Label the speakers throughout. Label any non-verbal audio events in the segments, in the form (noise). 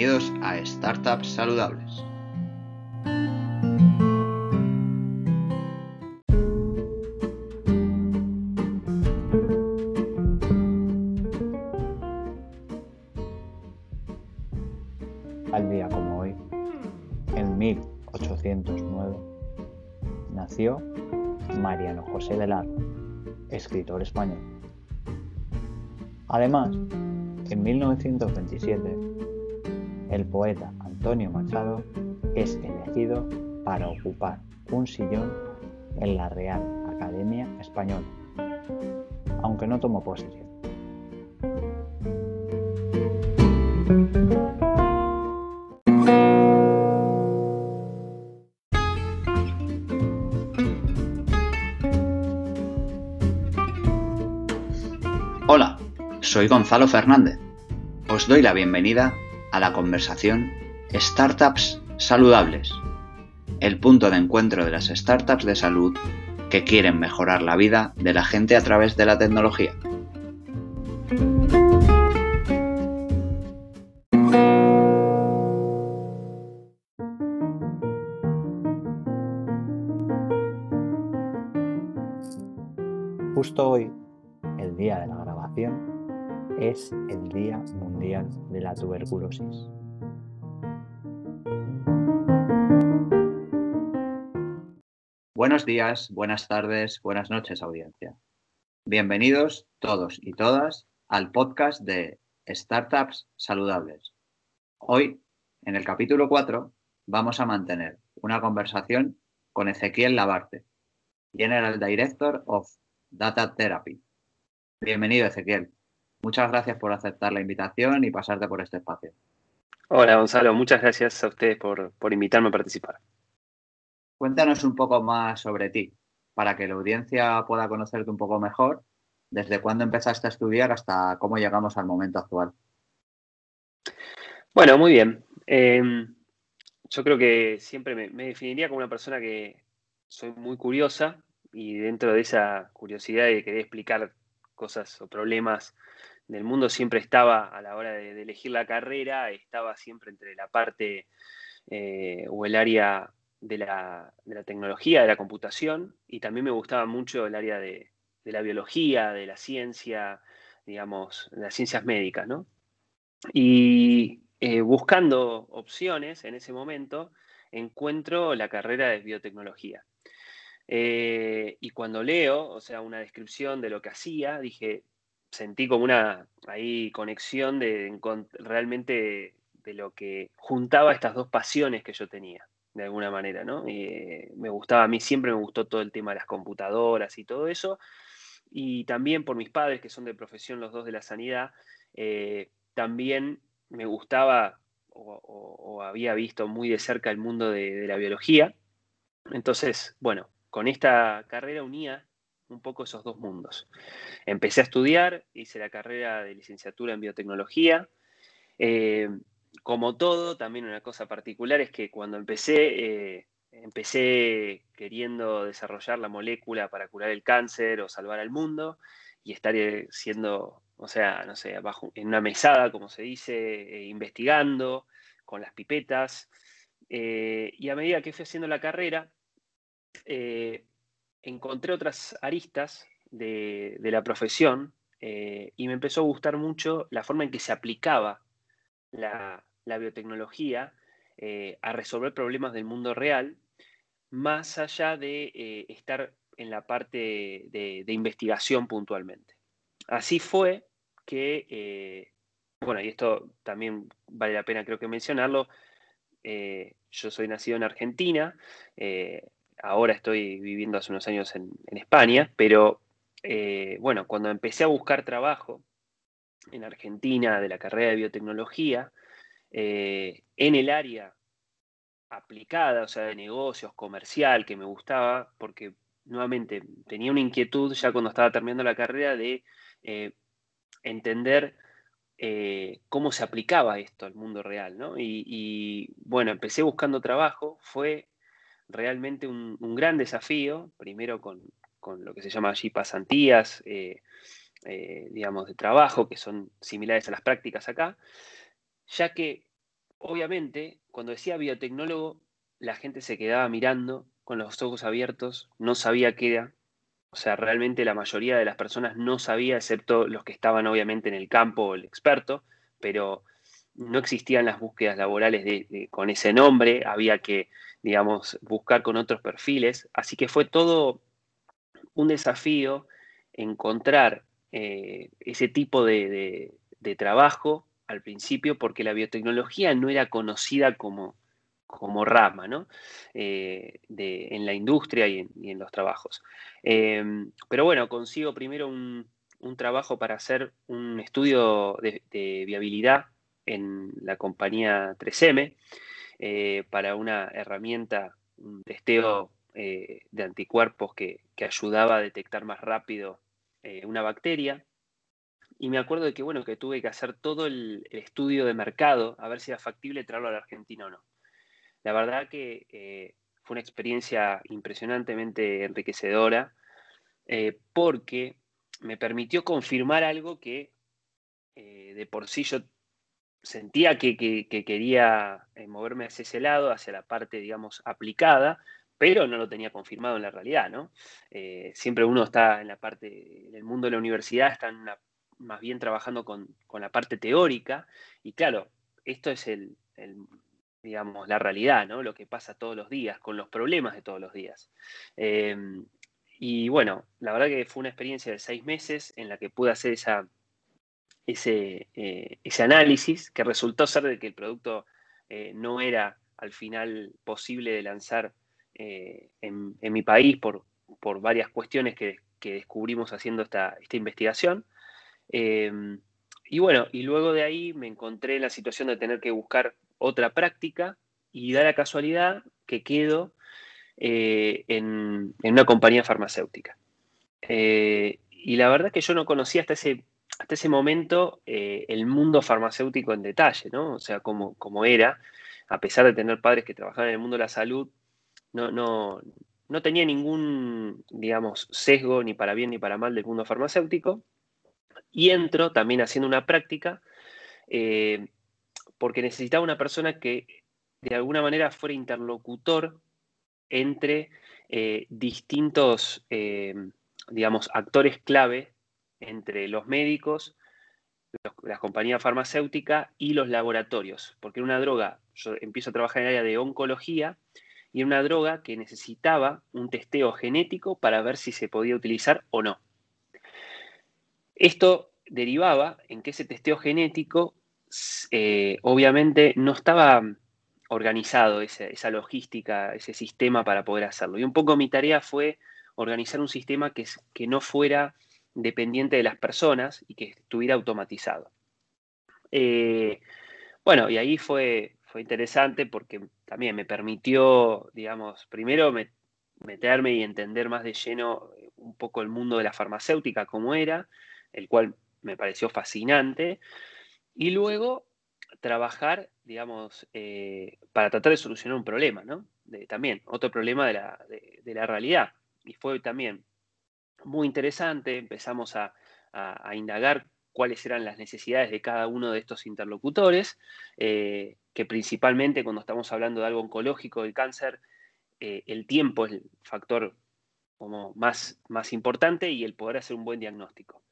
Speaker 1: Bienvenidos a Startups Saludables.
Speaker 2: Al día como hoy, en 1809, nació Mariano José de Lara, escritor español. Además, en 1927, el poeta Antonio Machado es elegido para ocupar un sillón en la Real Academia Española, aunque no tomó posesión.
Speaker 1: Hola, soy Gonzalo Fernández. Os doy la bienvenida a la conversación Startups Saludables, el punto de encuentro de las startups de salud que quieren mejorar la vida de la gente a través de la tecnología.
Speaker 2: Justo hoy, el día de la grabación, es el Día Mundial de la Tuberculosis.
Speaker 1: Buenos días, buenas tardes, buenas noches, audiencia. Bienvenidos todos y todas al podcast de Startups Saludables. Hoy, en el capítulo 4, vamos a mantener una conversación con Ezequiel Labarte, General Director of Data Therapy. Bienvenido, Ezequiel. Muchas gracias por aceptar la invitación y pasarte por este espacio.
Speaker 3: Hola, Gonzalo. Muchas gracias a ustedes por, por invitarme a participar.
Speaker 1: Cuéntanos un poco más sobre ti, para que la audiencia pueda conocerte un poco mejor, desde cuándo empezaste a estudiar hasta cómo llegamos al momento actual.
Speaker 3: Bueno, muy bien. Eh, yo creo que siempre me, me, definiría como una persona que soy muy curiosa y dentro de esa curiosidad de querer explicar cosas o problemas del mundo siempre estaba a la hora de, elegir la carrera, estaba siempre entre la parte eh, o el área de la, de la, tecnología, de la computación, y también me gustaba mucho el área de, de la biología, de la ciencia, digamos, de las ciencias médicas, ¿no? Y eh, buscando opciones en ese momento, encuentro la carrera de biotecnología. Eh, y cuando leo, o sea, una descripción de lo que hacía, dije, sentí como una ahí conexión de, realmente de lo que juntaba estas dos pasiones que yo tenía de alguna manera, ¿no? Eh, me gustaba, a mí siempre me gustó todo el tema de las computadoras y todo eso, y también por mis padres, que son de profesión los dos de la sanidad, eh, también me gustaba o, había visto muy de cerca el mundo de, la biología. Entonces, bueno, con esta carrera unía un poco esos dos mundos. Empecé a estudiar, hice la carrera de licenciatura en biotecnología. Eh, como todo, también una cosa particular es que cuando empecé, eh, empecé queriendo desarrollar la molécula para curar el cáncer o salvar al mundo y estar eh, siendo, o sea, no sé, bajo, en una mesada, como se dice, investigando con las pipetas. Y a medida que fui haciendo la carrera, encontré otras aristas de, la profesión y me empezó a gustar mucho la forma en que se aplicaba la, biotecnología eh, a resolver problemas del mundo real, más allá de eh, estar en la parte de, investigación puntualmente. Así fue que, eh, bueno, y esto también vale la pena creo que mencionarlo, eh, yo soy nacido en Argentina, ahora estoy viviendo hace unos años en, España, pero bueno, cuando empecé a buscar trabajo en Argentina de la carrera de biotecnología, eh, en el área aplicada, o sea, de negocios, comercial, que me gustaba, porque nuevamente tenía una inquietud ya cuando estaba terminando la carrera de eh, entender eh, cómo se aplicaba esto al mundo real, ¿no? Y bueno, empecé buscando trabajo, fue realmente un, gran desafío, primero con, con, lo que se llama allí pasantías, eh, digamos, de trabajo, que son similares a las prácticas acá, ya que obviamente, cuando decía biotecnólogo, la gente se quedaba mirando con los ojos abiertos, no sabía qué era. O sea, realmente la mayoría de las personas no sabía, excepto los que estaban obviamente en el campo o el experto, pero no existían las búsquedas laborales con ese nombre, había que, digamos, buscar con otros perfiles. Así que fue todo un desafío encontrar eh, ese tipo de, trabajo al principio, porque la biotecnología no era conocida como, como rama ¿no? Eh, en la industria y en, los trabajos. Em, pero bueno, consigo primero un, trabajo para hacer un estudio de, viabilidad en la compañía 3M eh, para una herramienta, un testeo eh, de anticuerpos que, ayudaba a detectar más rápido una bacteria. Y me acuerdo de que, bueno, que tuve que hacer todo el, estudio de mercado a ver si era factible traerlo a la Argentina o no. La verdad que eh, fue una experiencia impresionantemente enriquecedora eh, porque me permitió confirmar algo que eh, de por sí yo sentía que, quería moverme hacia ese lado, hacia la parte, digamos, aplicada, pero no lo tenía confirmado en la realidad, ¿no? siempre uno está en la parte, en el mundo de la universidad, está más bien trabajando con, la parte teórica, y claro, esto es el, digamos, la realidad, ¿no? Lo que pasa todos los días, con los problemas de todos los días. Em, y bueno, la verdad que fue una experiencia de seis meses en la que pude hacer esa, ese, eh, ese análisis que resultó ser de que el producto eh, no era al final posible de lanzar eh, en, mi país por, por varias cuestiones que, que descubrimos haciendo esta, esta investigación. Em, y bueno, y luego de ahí me encontré en la situación de tener que buscar otra práctica y da la casualidad que quedo eh, en, una compañía farmacéutica. Y la verdad es que yo no conocía hasta ese, hasta ese momento eh, el mundo farmacéutico en detalle, ¿no? O sea, como, era, a pesar de tener padres que trabajaban en el mundo de la salud, no, no, no tenía ningún, digamos, sesgo ni para bien ni para mal del mundo farmacéutico. Y entro también haciendo una práctica porque necesitaba una persona que de alguna manera fuera interlocutor entre eh, distintos, eh, digamos, actores clave entre los médicos, las compañías farmacéuticas y los laboratorios, porque una droga, yo empiezo a trabajar en el área de oncología, y era una droga que necesitaba un testeo genético para ver si se podía utilizar o no. Esto derivaba en que ese testeo genético eh, obviamente no estaba organizado esa, logística, ese sistema para poder hacerlo. Y un poco mi tarea fue organizar un sistema que, que no fuera dependiente de las personas y que estuviera automatizado. Eh, bueno, y ahí fue, fue interesante porque también me permitió, digamos, primero meterme y entender más de lleno un poco el mundo de la farmacéutica, como era, el cual me pareció fascinante. Y luego trabajar, digamos, eh, para tratar de solucionar un problema, ¿no? también, otro problema de la, realidad. Y fue también muy interesante, empezamos a, indagar cuáles eran las necesidades de cada uno de estos interlocutores, eh, que principalmente cuando estamos hablando de algo oncológico, del cáncer, eh, el tiempo es el factor como más, más importante y el poder hacer un buen diagnóstico.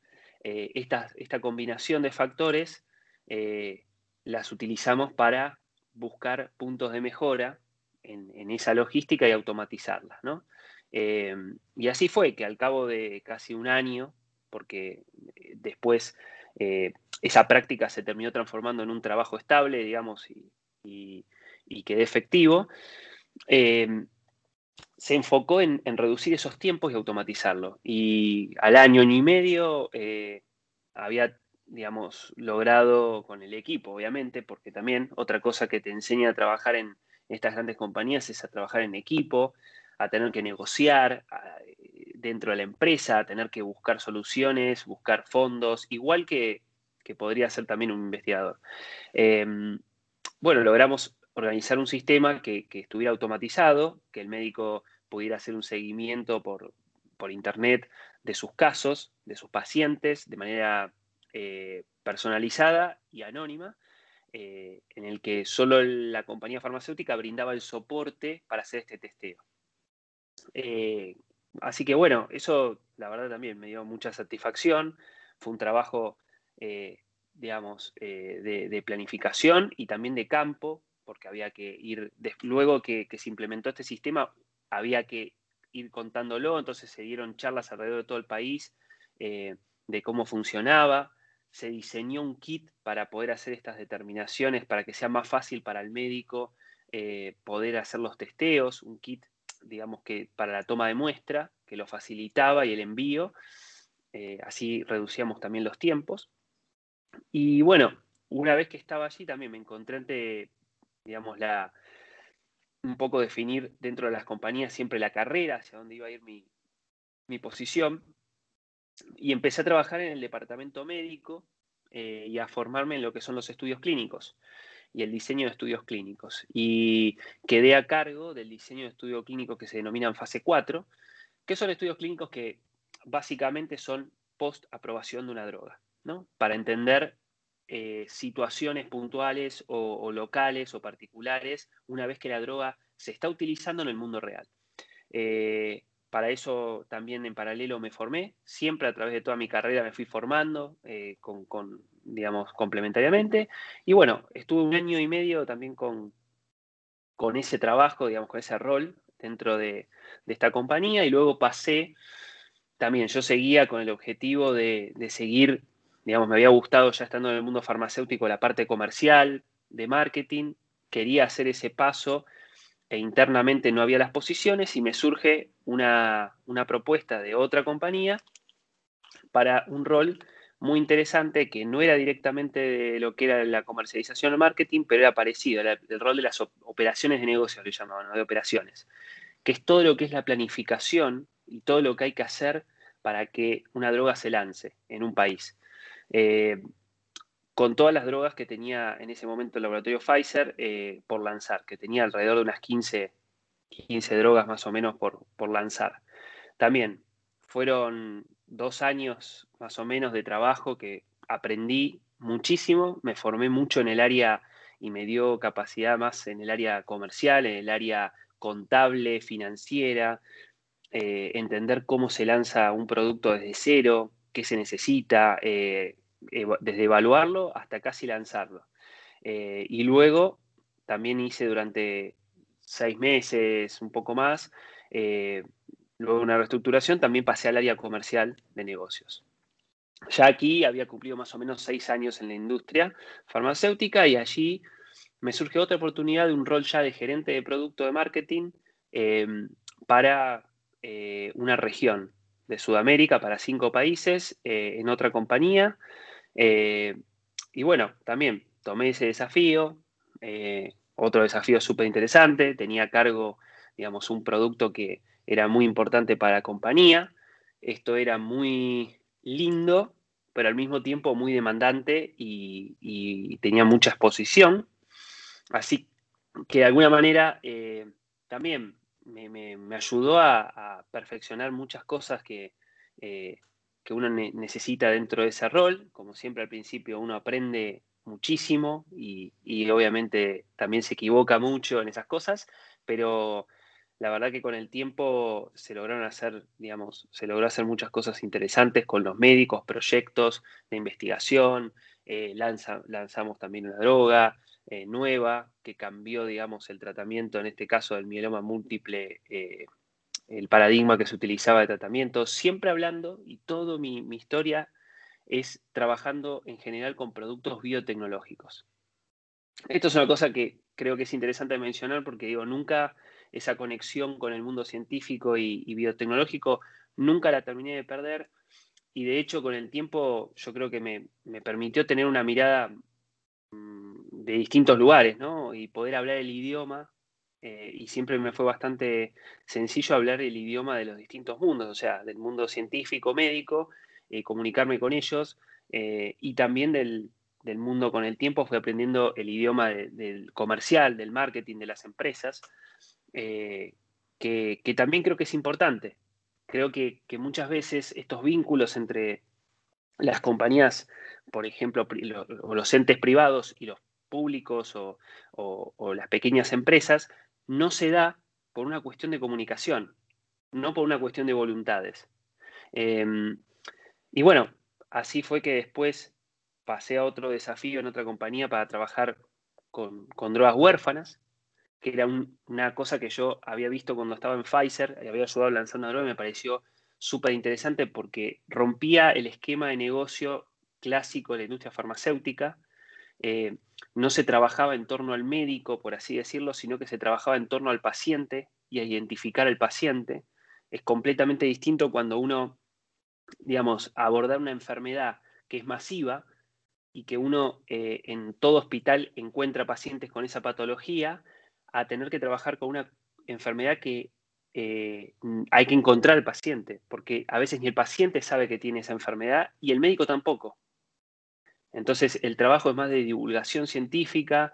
Speaker 3: esta, esta combinación de factores eh, las utilizamos para buscar puntos de mejora en, esa logística y automatizarlas. Eh, y así fue que al cabo de casi un año, porque eh, después esa práctica se terminó transformando en un trabajo estable, digamos, y, quedé efectivo, se enfocó en, reducir esos tiempos y automatizarlo. Y al año, año y medio, había digamos, logrado con el equipo, obviamente, porque también otra cosa que te enseña a trabajar en estas grandes compañías es a trabajar en equipo, a tener que negociar dentro de la empresa, a tener que buscar soluciones, buscar fondos, igual que, podría ser también un investigador. Em, bueno, logramos organizar un sistema que, estuviera automatizado, que el médico pudiera hacer un seguimiento por, por internet de sus casos, de sus pacientes, de manera eh, personalizada y anónima, eh, en el que solo la compañía farmacéutica brindaba el soporte para hacer este testeo. Eh, así que bueno, eso la verdad también me dio mucha satisfacción. Fue un trabajo, eh, digamos, de, planificación y también de campo, porque había que ir, luego que, se implementó este sistema, había que ir contándolo, entonces se dieron charlas alrededor de todo el país de cómo funcionaba se diseñó un kit para poder hacer estas determinaciones, para que sea más fácil para el médico eh, poder hacer los testeos, un kit, digamos que para la toma de muestra, que lo facilitaba y el envío, eh, así reducíamos también los tiempos. Y bueno, una vez que estaba allí también me encontré ante, digamos, la, un poco definir dentro de las compañías siempre la carrera, hacia dónde iba a ir mi, mi posición y empecé a trabajar en el departamento médico eh, y a formarme en lo que son los estudios clínicos y el diseño de estudios clínicos. Y quedé a cargo del diseño de estudios clínicos que se denominan fase 4, que son estudios clínicos que básicamente son post aprobación de una droga, ¿no? Para entender eh, situaciones puntuales o, locales o particulares una vez que la droga se está utilizando en el mundo real. Eh, para eso también en paralelo me formé, siempre a través de toda mi carrera me fui formando eh, con, digamos, complementariamente. Y bueno, estuve un año y medio también con, con ese trabajo, digamos, con ese rol dentro de, esta compañía y luego pasé, también yo seguía con el objetivo de, de seguir, digamos, me había gustado ya estando en el mundo farmacéutico la parte comercial, de marketing, quería hacer ese paso e internamente no había las posiciones y me surge una, propuesta de otra compañía para un rol muy interesante que no era directamente de lo que era la comercialización o marketing, pero era parecido, era el rol de las operaciones de negocio, lo llamaban, de operaciones, que es todo lo que es la planificación y todo lo que hay que hacer para que una droga se lance en un país. Eh, con todas las drogas que tenía en ese momento el laboratorio Pfizer eh, por lanzar, que tenía alrededor de unas 15, 15 drogas más o menos por, por lanzar. También fueron dos años más o menos de trabajo que aprendí muchísimo, me formé mucho en el área y me dio capacidad más en el área comercial, en el área contable, financiera, eh, entender cómo se lanza un producto desde cero, qué se necesita, eh, desde evaluarlo hasta casi lanzarlo. Eh, y luego también hice durante seis meses, un poco más, eh, luego una reestructuración, también pasé al área comercial de negocios. Ya aquí había cumplido más o menos seis años en la industria farmacéutica y allí me surge otra oportunidad de un rol ya de gerente de producto de marketing eh, para una región de Sudamérica, para cinco países, en otra compañía. Eh, y bueno, también tomé ese desafío, eh, otro desafío súper interesante, tenía a cargo, digamos, un producto que era muy importante para la compañía, esto era muy lindo, pero al mismo tiempo muy demandante y, tenía mucha exposición, así que de alguna manera eh, también me, ayudó a, perfeccionar muchas cosas que, que uno necesita dentro de ese rol. Como siempre al principio uno aprende muchísimo y, obviamente también se equivoca mucho en esas cosas, pero la verdad que con el tiempo se lograron hacer, digamos, se logró hacer muchas cosas interesantes con los médicos, proyectos de investigación, eh, lanzamos también una droga eh, nueva que cambió, digamos, el tratamiento, en este caso del mieloma múltiple, eh, el paradigma que se utilizaba de tratamiento, siempre hablando, y toda mi, historia es trabajando en general con productos biotecnológicos. Esto es una cosa que creo que es interesante mencionar porque digo, nunca esa conexión con el mundo científico y, biotecnológico, nunca la terminé de perder y de hecho con el tiempo yo creo que me, me permitió tener una mirada mm, de distintos lugares, ¿no? Y poder hablar el idioma eh, y siempre me fue bastante sencillo hablar el idioma de los distintos mundos, o sea, del mundo científico, médico, eh, comunicarme con ellos eh, y también del, mundo con el tiempo fui aprendiendo el idioma del comercial, del marketing, de las empresas, que, también creo que es importante. Creo que, muchas veces estos vínculos entre las compañías, por ejemplo, o los entes privados y los públicos o, las pequeñas empresas, no se da por una cuestión de comunicación, no por una cuestión de voluntades. Em, y bueno, así fue que después pasé a otro desafío en otra compañía para trabajar con, drogas huérfanas, que era una cosa que yo había visto cuando estaba en Pfizer y había ayudado lanzando droga y me pareció súper interesante porque rompía el esquema de negocio clásico de la industria farmacéutica. Eh, no se trabajaba en torno al médico, por así decirlo, sino que se trabajaba en torno al paciente y a identificar al paciente. Es completamente distinto cuando uno, digamos, abordar una enfermedad que es masiva y que uno eh, en todo hospital encuentra pacientes con esa patología, a tener que trabajar con una enfermedad que eh, hay que encontrar al paciente, porque a veces ni el paciente sabe que tiene esa enfermedad y el médico tampoco. Entonces, el trabajo es más de divulgación científica,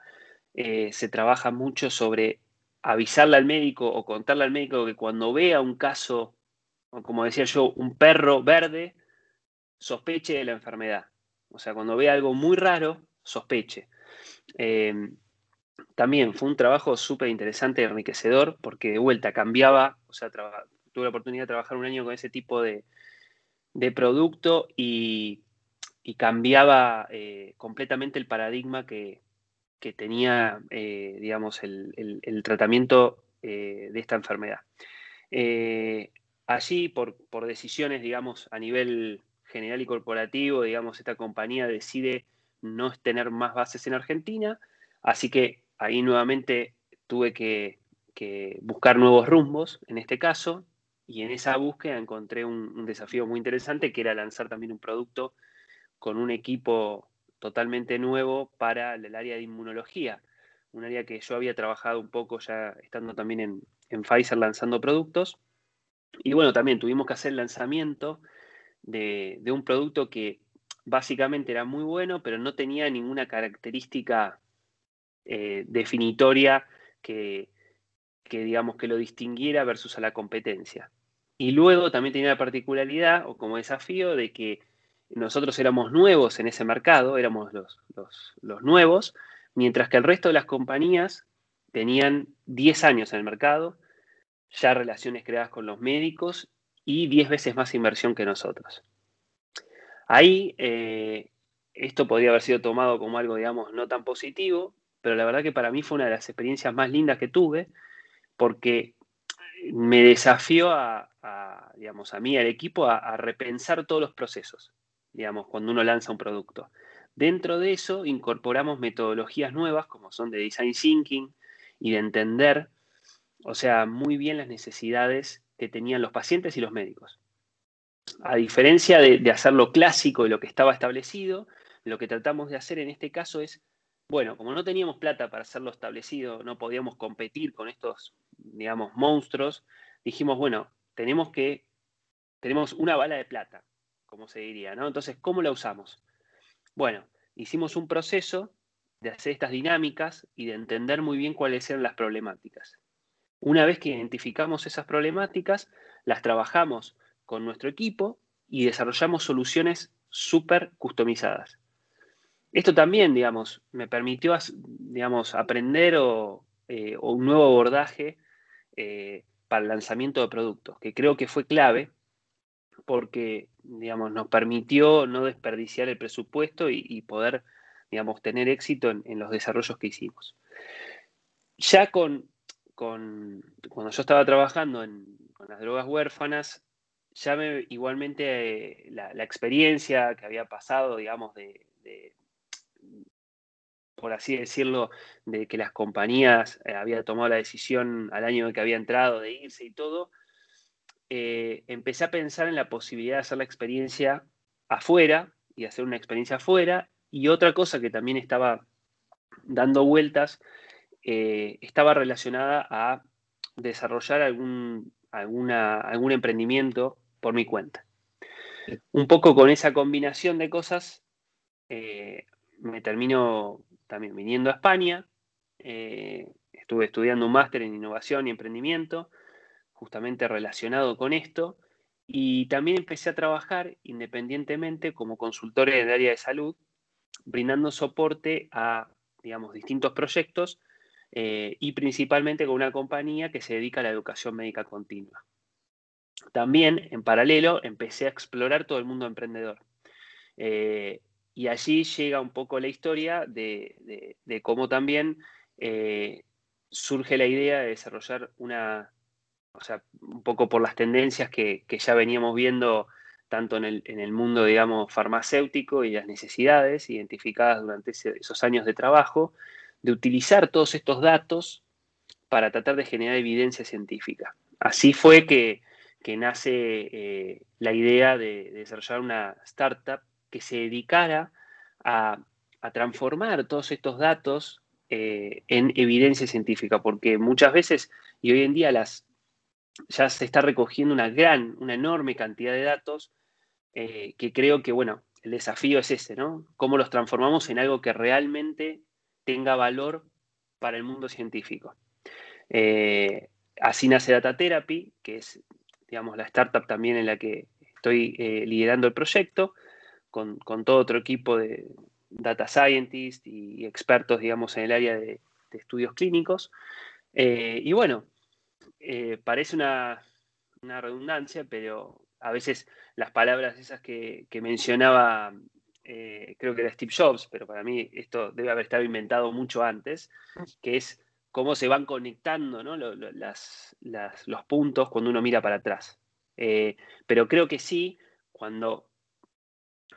Speaker 3: eh, se trabaja mucho sobre avisarle al médico o contarle al médico que cuando vea un caso, como decía yo, un perro verde, sospeche de la enfermedad. O sea, cuando vea algo muy raro, sospeche. Eh, también fue un trabajo súper interesante y enriquecedor porque de vuelta cambiaba, o sea, tuve la oportunidad de trabajar un año con ese tipo de, producto y, cambiaba eh, completamente el paradigma que, tenía, eh, digamos, el, tratamiento eh, de esta enfermedad. allí, por, por decisiones, digamos, a nivel general y corporativo, digamos, esta compañía decide no tener más bases en Argentina, así que ahí nuevamente tuve que, buscar nuevos rumbos, en este caso, y en esa búsqueda encontré un, desafío muy interesante, que era lanzar también un producto con un equipo totalmente nuevo para el área de inmunología, un área que yo había trabajado un poco ya estando también en, en Pfizer lanzando productos. Y bueno, también tuvimos que hacer el lanzamiento de, de, un producto que básicamente era muy bueno, pero no tenía ninguna característica eh, definitoria que, digamos, que lo distinguiera versus a la competencia. Y luego también tenía la particularidad o como desafío de que nosotros éramos nuevos en ese mercado, éramos los, nuevos, mientras que el resto de las compañías tenían 10 años en el mercado, ya relaciones creadas con los médicos y 10 veces más inversión que nosotros. Ahí eh, esto podría haber sido tomado como algo, digamos, no tan positivo, pero la verdad que para mí fue una de las experiencias más lindas que tuve, porque me desafió a, digamos, a mí, al equipo, a, repensar todos los procesos, digamos, cuando uno lanza un producto. Dentro de eso incorporamos metodologías nuevas, como son de design thinking y de entender, o sea, muy bien las necesidades que tenían los pacientes y los médicos. A diferencia de, de hacerlo clásico y lo que estaba establecido, lo que tratamos de hacer en este caso es bueno, como no teníamos plata para hacerlo establecido, no podíamos competir con estos, digamos, monstruos, dijimos, bueno, tenemos que, tenemos una bala de plata, como se diría, ¿no? Entonces, ¿cómo la usamos? Bueno, hicimos un proceso de hacer estas dinámicas y de entender muy bien cuáles eran las problemáticas. Una vez que identificamos esas problemáticas, las trabajamos con nuestro equipo y desarrollamos soluciones súper customizadas. Esto también, digamos, me permitió, digamos, aprender eh, o, un nuevo abordaje eh, para el lanzamiento de productos, que creo que fue clave porque, digamos, nos permitió no desperdiciar el presupuesto y, poder, digamos, tener éxito en, los desarrollos que hicimos. Ya con, cuando yo estaba trabajando con las drogas huérfanas, ya me, igualmente la, experiencia que había pasado, digamos, de por así decirlo, de que las compañías eh, habían tomado la decisión al año en que había entrado de irse y todo, eh, empecé a pensar en la posibilidad de hacer la experiencia afuera y hacer una experiencia afuera. Y otra cosa que también estaba dando vueltas eh, estaba relacionada a desarrollar algún, alguna, algún emprendimiento por mi cuenta. Un poco con esa combinación de cosas, me termino también viniendo a España. Eh, estuve estudiando un máster en innovación y emprendimiento, justamente relacionado con esto. Y también empecé a trabajar independientemente como consultor en el área de salud, brindando soporte a digamos, distintos proyectos eh, y principalmente con una compañía que se dedica a la educación médica continua. También, en paralelo, empecé a explorar todo el mundo emprendedor. Eh, y allí llega un poco la historia de, cómo también eh, surge la idea de desarrollar una, o sea, un poco por las tendencias que, ya veníamos viendo tanto en el, mundo, digamos, farmacéutico y las necesidades identificadas durante esos años de trabajo, de utilizar todos estos datos para tratar de generar evidencia científica. Así fue que, nace eh, la idea de, desarrollar una startup que se dedicara a, transformar todos estos datos eh, en evidencia científica, porque muchas veces, y hoy en día las, ya se está recogiendo una gran, una enorme cantidad de datos, eh, que creo que, bueno, el desafío es ese, ¿no? Cómo los transformamos en algo que realmente tenga valor para el mundo científico. Eh, así nace Data Therapy, que es, digamos, la startup también en la que estoy eh, liderando el proyecto, con, todo otro equipo de data scientists y expertos, digamos, en el área de, estudios clínicos. y bueno, parece una, redundancia, pero a veces las palabras esas que, mencionaba, eh, creo que era Steve Jobs, pero para mí esto debe haber estado inventado mucho antes, que es cómo se van conectando los puntos cuando uno mira para atrás. Eh, pero creo que sí, cuando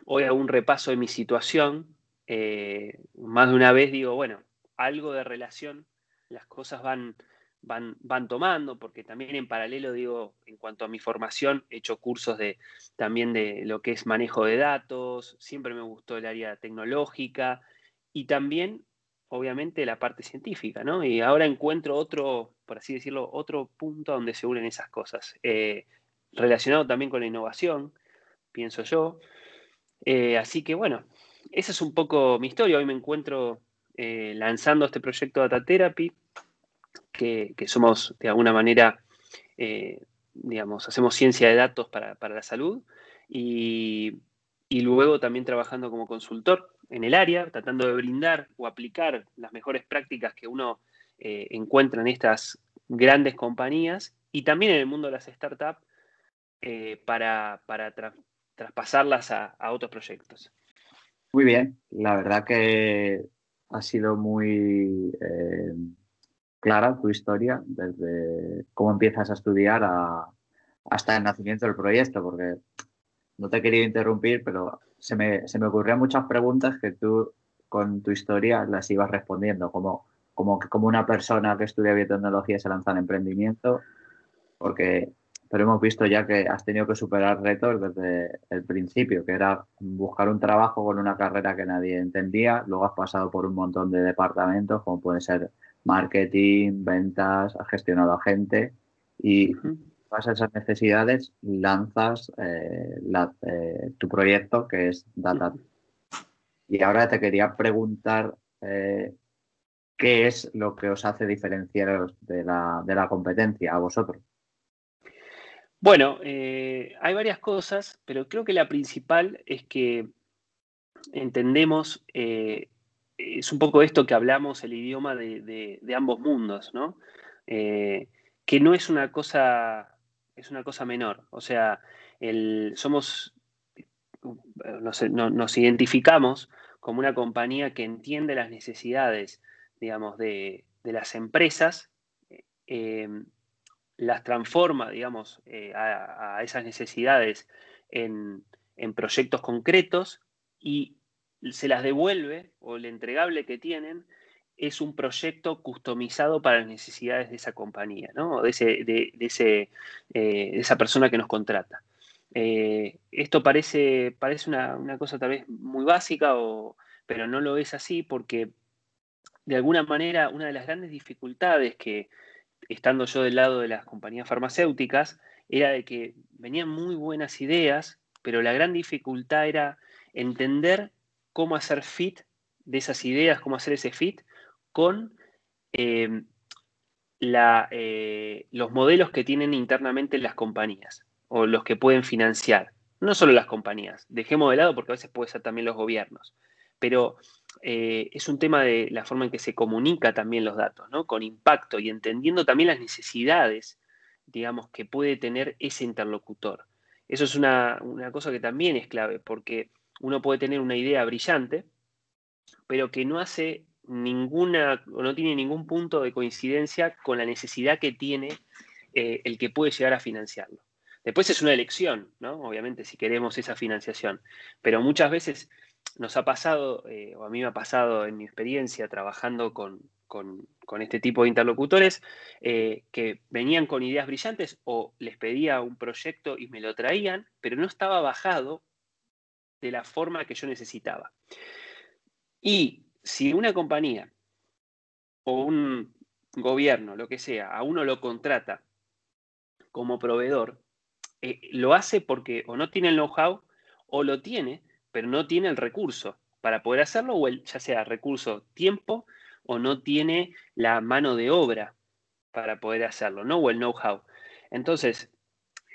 Speaker 3: hoy hago un repaso de mi situación, eh, más de una vez digo, bueno, algo de relación, las cosas van, van, tomando, porque también en paralelo, digo, en cuanto a mi formación, he hecho cursos de, también de lo que es manejo de datos, siempre me gustó el área tecnológica y también, obviamente, la parte científica, ¿no? Y ahora encuentro otro, por así decirlo, otro punto donde se unen esas cosas, eh, relacionado también con la innovación, pienso yo. Eh, así que bueno, esa es un poco mi historia. Hoy me encuentro eh, lanzando este proyecto Data Therapy, que, somos de alguna manera, eh, digamos, hacemos ciencia de datos para, la salud y, luego también trabajando como consultor en el área, tratando de brindar o aplicar las mejores prácticas que uno eh, encuentra en estas grandes compañías y también en el mundo de las startups eh, para, traspasarlas a, otros proyectos.
Speaker 1: Muy bien, la verdad que ha sido muy clara tu historia, desde cómo empiezas a estudiar hasta el nacimiento del proyecto, porque no te he querido interrumpir, pero se me, se me ocurrían muchas preguntas que tú con tu historia las ibas respondiendo, como, como, como una persona que estudia biotecnología se lanza en emprendimiento, porque pero hemos visto ya que has tenido que superar retos desde el principio, que era buscar un trabajo con una carrera que nadie entendía, luego has pasado por un montón de departamentos, como puede ser marketing, ventas, has gestionado a gente y vas a esas necesidades lanzas eh, eh, tu proyecto que es Data. Y ahora te quería preguntar eh, qué es lo que os hace diferenciaros de la, de la competencia a vosotros.
Speaker 3: Bueno, hay varias cosas, pero creo que la principal es que entendemos es un poco esto que hablamos, el idioma de, ambos mundos, ¿no? Eh, que no es una cosa, es una cosa menor. O sea, somos, nos, identificamos como una compañía que entiende las necesidades, digamos, de, las empresas, eh, las transforma, digamos, eh, a, esas necesidades en, en proyectos concretos y se las devuelve o el entregable que tienen es un proyecto customizado para las necesidades de esa compañía, ¿no? de, ese, de, ese, eh, de esa persona que nos contrata. Eh, esto parece, parece una, cosa tal vez muy básica, o, pero no lo es así porque de alguna manera una de las grandes dificultades que, estando yo del lado de las compañías farmacéuticas, era de que venían muy buenas ideas, pero la gran dificultad era entender cómo hacer fit de esas ideas, cómo hacer ese fit con em, eh, los modelos que tienen internamente las compañías o los que pueden financiar. No solo las compañías, dejemos de lado porque a veces puede ser también los gobiernos, pero eh, es un tema de la forma en que se comunica también los datos. Con impacto y entendiendo también las necesidades, digamos, que puede tener ese interlocutor. Eso es una, una cosa que también es clave, porque uno puede tener una idea brillante, pero que no hace ninguna, o no tiene ningún punto de coincidencia con la necesidad que tiene eh, el que puede llegar a financiarlo. Después es una elección, ¿no? Obviamente, si queremos esa financiación. Pero muchas veces nos ha pasado, eh, o a mí me ha pasado en mi experiencia trabajando con, este tipo de interlocutores, eh, que venían con ideas brillantes o les pedía un proyecto y me lo traían, pero no estaba bajado de la forma que yo necesitaba. Y si una compañía o un gobierno, lo que sea, a uno lo contrata como proveedor, eh, lo hace porque o no tiene el know-how o lo tiene, pero no tiene el recurso para poder hacerlo, o el, ya sea recurso tiempo o no tiene la mano de obra para poder hacerlo, ¿no? O el know-how. Entonces,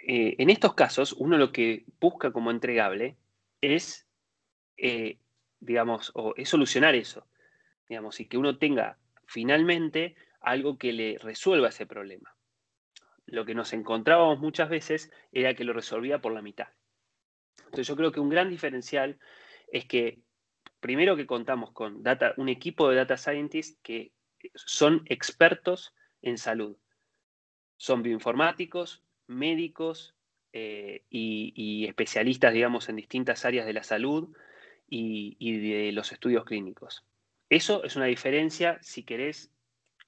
Speaker 3: eh, en estos casos, uno lo que busca como entregable es eh, digamos, o es solucionar eso, digamos, y que uno tenga finalmente algo que le resuelva ese problema. Lo que nos encontrábamos muchas veces era que lo resolvía por la mitad. Entonces yo creo que un gran diferencial es que primero que contamos con un equipo de data scientists que son expertos en salud. Son bioinformáticos, médicos eh, y, especialistas, digamos, en distintas áreas de la salud, y, de los estudios clínicos. Eso es una diferencia, si querés,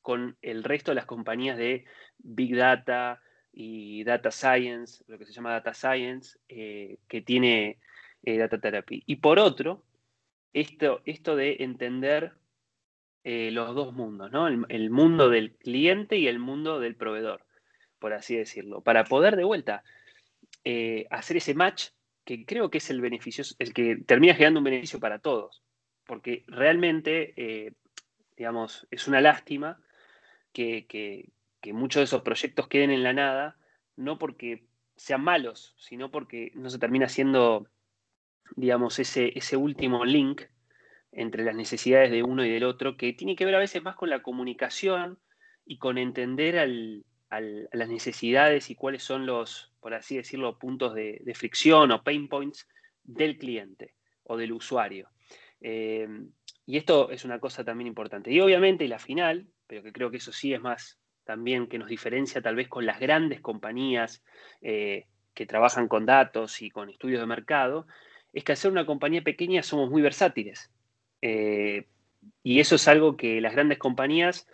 Speaker 3: con el resto de las compañías de Big Data y Data Science, lo que se llama Data Science, eh, que tiene eh, Data Therapy. Y por otro, esto, esto de entender los dos mundos, ¿no? El, mundo del cliente y el mundo del proveedor, por así decirlo, para poder de vuelta hacer ese match que creo que es el beneficio, el que termina generando un beneficio para todos, porque realmente, eh, digamos, es una lástima que, muchos de esos proyectos queden en la nada, no porque sean malos, sino porque no se termina haciendo, digamos, ese, ese último link entre las necesidades de uno y del otro, que tiene que ver a veces más con la comunicación y con entender al, las necesidades y cuáles son los, por así decirlo, puntos de, fricción o pain points del cliente o del usuario. Eh, y esto es una cosa también importante. Y obviamente la final, pero que creo que eso sí es más también que nos diferencia tal vez con las grandes compañías eh, que trabajan con datos y con estudios de mercado, es que al ser una compañía pequeña somos muy versátiles. Eh, y eso es algo que las grandes compañías,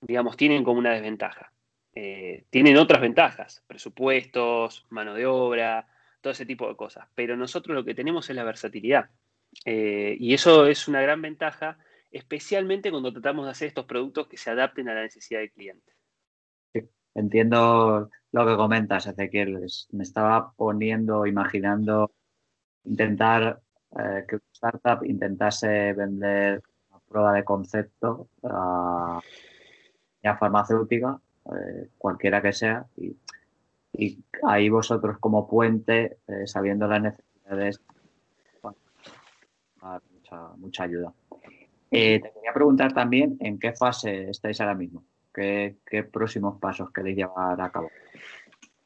Speaker 3: digamos, tienen como una desventaja. Eh, tienen otras ventajas, presupuestos, mano de obra, todo ese tipo de cosas. Pero nosotros lo que tenemos es la versatilidad. Eh, y eso es una gran ventaja, especialmente cuando tratamos de hacer estos productos que se adapten a la necesidad del cliente.
Speaker 1: entiendo lo que comentas, Ezequiel. Me estaba poniendo, imaginando intentar eh, que una startup intentase vender una prueba de concepto a una farmacéutica eh, cualquiera que sea, y, ahí vosotros como puente, eh, sabiendo las necesidades, mucha, mucha ayuda. Eh, te quería preguntar también en qué fase estáis ahora mismo, qué, próximos pasos queréis llevar a cabo.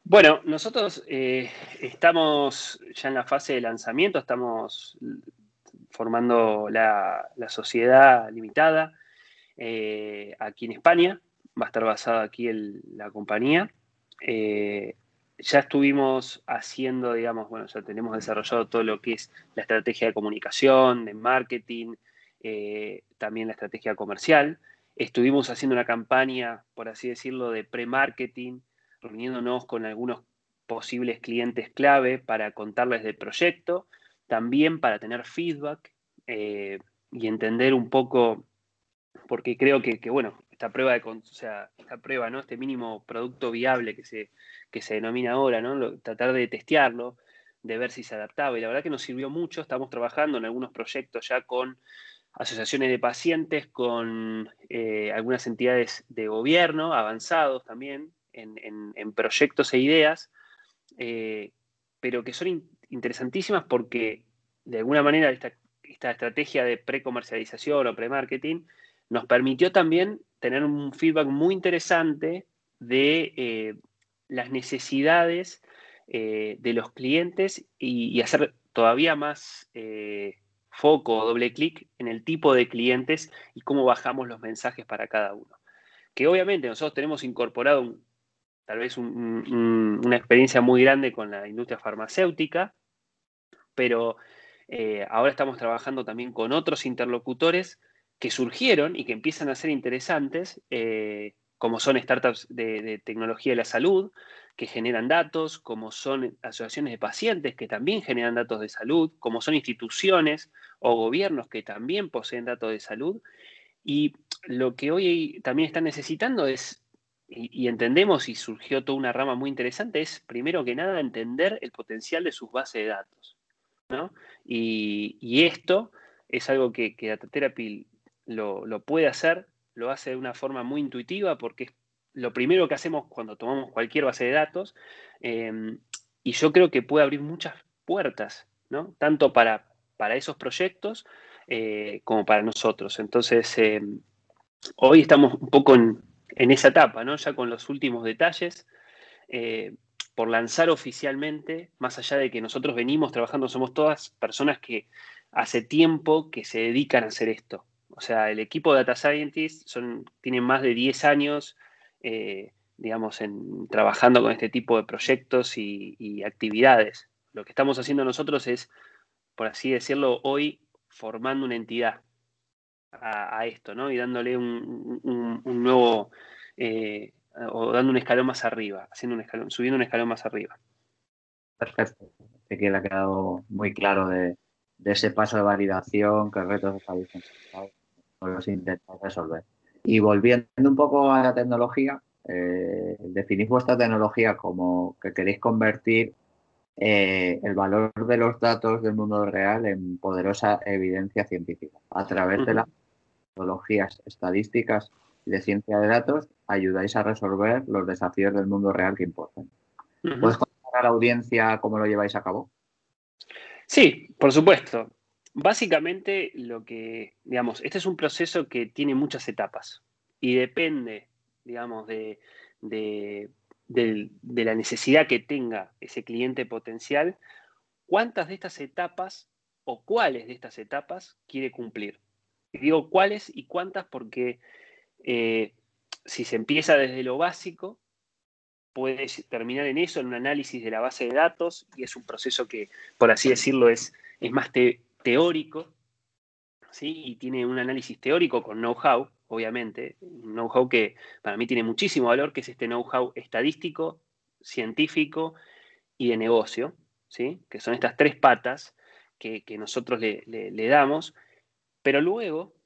Speaker 3: Bueno, nosotros estamos ya en la fase de lanzamiento, estamos formando la, sociedad limitada aquí en España va a estar basada aquí la compañía. Eh, ya estuvimos haciendo, digamos, bueno, ya tenemos desarrollado todo lo que es la estrategia de comunicación, de marketing, eh, también la estrategia comercial. Estuvimos haciendo una campaña, por así decirlo, de pre-marketing, reuniéndonos con algunos posibles clientes clave para contarles del proyecto, también para tener feedback eh, y entender un poco, porque creo que, bueno, esta prueba de, o sea, esta prueba, ¿no? Este mínimo producto viable que se, que se denomina ahora, ¿no? tratar de testearlo, de ver si se adaptaba. Y la verdad que nos sirvió mucho. Estamos trabajando en algunos proyectos ya con asociaciones de pacientes, con eh, algunas entidades de gobierno avanzados también, en, proyectos e ideas, eh, pero que son interesantísimas porque de alguna manera esta, esta estrategia de pre-comercialización o pre-marketing nos permitió también tener un feedback muy interesante de eh, las necesidades eh, de los clientes y, hacer todavía más eh, foco o doble clic en el tipo de clientes y cómo bajamos los mensajes para cada uno. Que obviamente nosotros tenemos incorporado tal vez una experiencia muy grande con la industria farmacéutica, pero ahora estamos trabajando también con otros interlocutores que surgieron y que empiezan a ser interesantes, eh, como son startups de, tecnología de la salud, que generan datos, como son asociaciones de pacientes que también generan datos de salud, como son instituciones o gobiernos que también poseen datos de salud. Y lo que hoy también están necesitando es, y, entendemos, y surgió toda una rama muy interesante, es primero que nada entender el potencial de sus bases de datos. Y, esto es algo que, que Data Therapy lo, puede hacer, lo hace de una forma muy intuitiva porque es lo primero que hacemos cuando tomamos cualquier base de datos em, y yo creo que puede abrir muchas puertas, ¿no? Tanto para, para esos proyectos eh, como para nosotros. Entonces, em, hoy estamos un poco en, esa etapa, ¿no? Ya con los últimos detalles. Eh, por lanzar oficialmente, más allá de que nosotros venimos trabajando, somos todas personas que hace tiempo que se dedican a hacer esto. O sea, el equipo de Data Scientists son, tienen más de 10 años, eh, digamos, en, trabajando con este tipo de proyectos y, actividades. Lo que estamos haciendo nosotros es, por así decirlo, hoy formando una entidad a, esto, ¿no? Y dándole un, nuevo, eh, o dando un escalón más arriba, haciendo un escalón, subiendo un escalón más arriba.
Speaker 1: Perfecto. Sé que le ha quedado muy claro de, ese paso de validación, qué retos habéis los intentamos resolver. Y volviendo un poco a la tecnología, eh, definís vuestra tecnología como que queréis convertir eh, el valor de los datos del mundo real en poderosa evidencia científica. A través de las tecnologías estadísticas y de ciencia de datos, ayudáis a resolver los desafíos del mundo real que importan. ¿Puedes contar a la audiencia cómo lo lleváis a cabo?
Speaker 3: Sí, por supuesto. Básicamente lo que, digamos, este es un proceso que tiene muchas etapas y depende, digamos, de, la necesidad que tenga ese cliente potencial, cuántas de estas etapas o cuáles de estas etapas quiere cumplir. Digo cuáles y cuántas porque eh, si se empieza desde lo básico, puede terminar en eso, en un análisis de la base de datos, y es un proceso que, por así decirlo, es, es más teórico, ¿sí? y tiene un análisis teórico con know-how, obviamente, un know-how que para mí tiene muchísimo valor, que es este know-how estadístico, científico y de negocio, ¿sí? que son estas tres patas que, nosotros le, damos, pero luego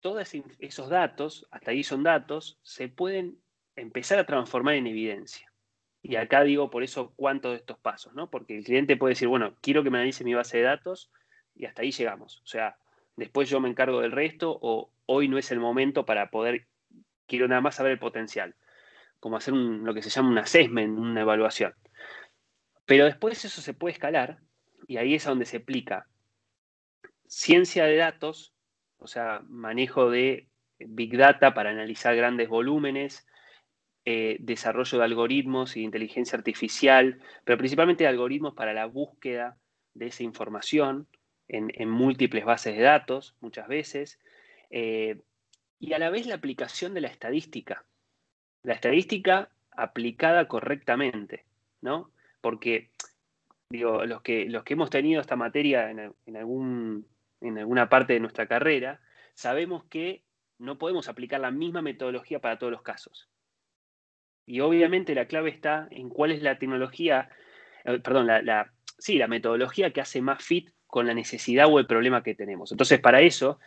Speaker 3: todos esos datos, hasta ahí son datos, se pueden empezar a transformar en evidencia. Y acá digo por eso cuántos de estos pasos, ¿no? Porque el cliente puede decir, bueno, quiero que me analice mi base de datos, y hasta ahí llegamos. O sea, después yo me encargo del resto o hoy no es el momento para poder, quiero nada más saber el potencial, como hacer lo que se llama un assessment, una evaluación. Pero después eso se puede escalar y ahí es a donde se aplica ciencia de datos, o sea, manejo de Big Data para analizar grandes volúmenes, eh, desarrollo de algoritmos y inteligencia artificial, pero principalmente algoritmos para la búsqueda de esa información, en, múltiples bases de datos, muchas veces, eh, y a la vez la aplicación de la estadística. La estadística aplicada correctamente, ¿no? Porque, digo, los que, los que hemos tenido esta materia en, algún, en alguna parte de nuestra carrera, sabemos que no podemos aplicar la misma metodología para todos los casos. Y obviamente la clave está en cuál es la tecnología, eh, perdón, la, sí, la metodología que hace más fit con la necesidad o el problema que tenemos. Entonces, para eso,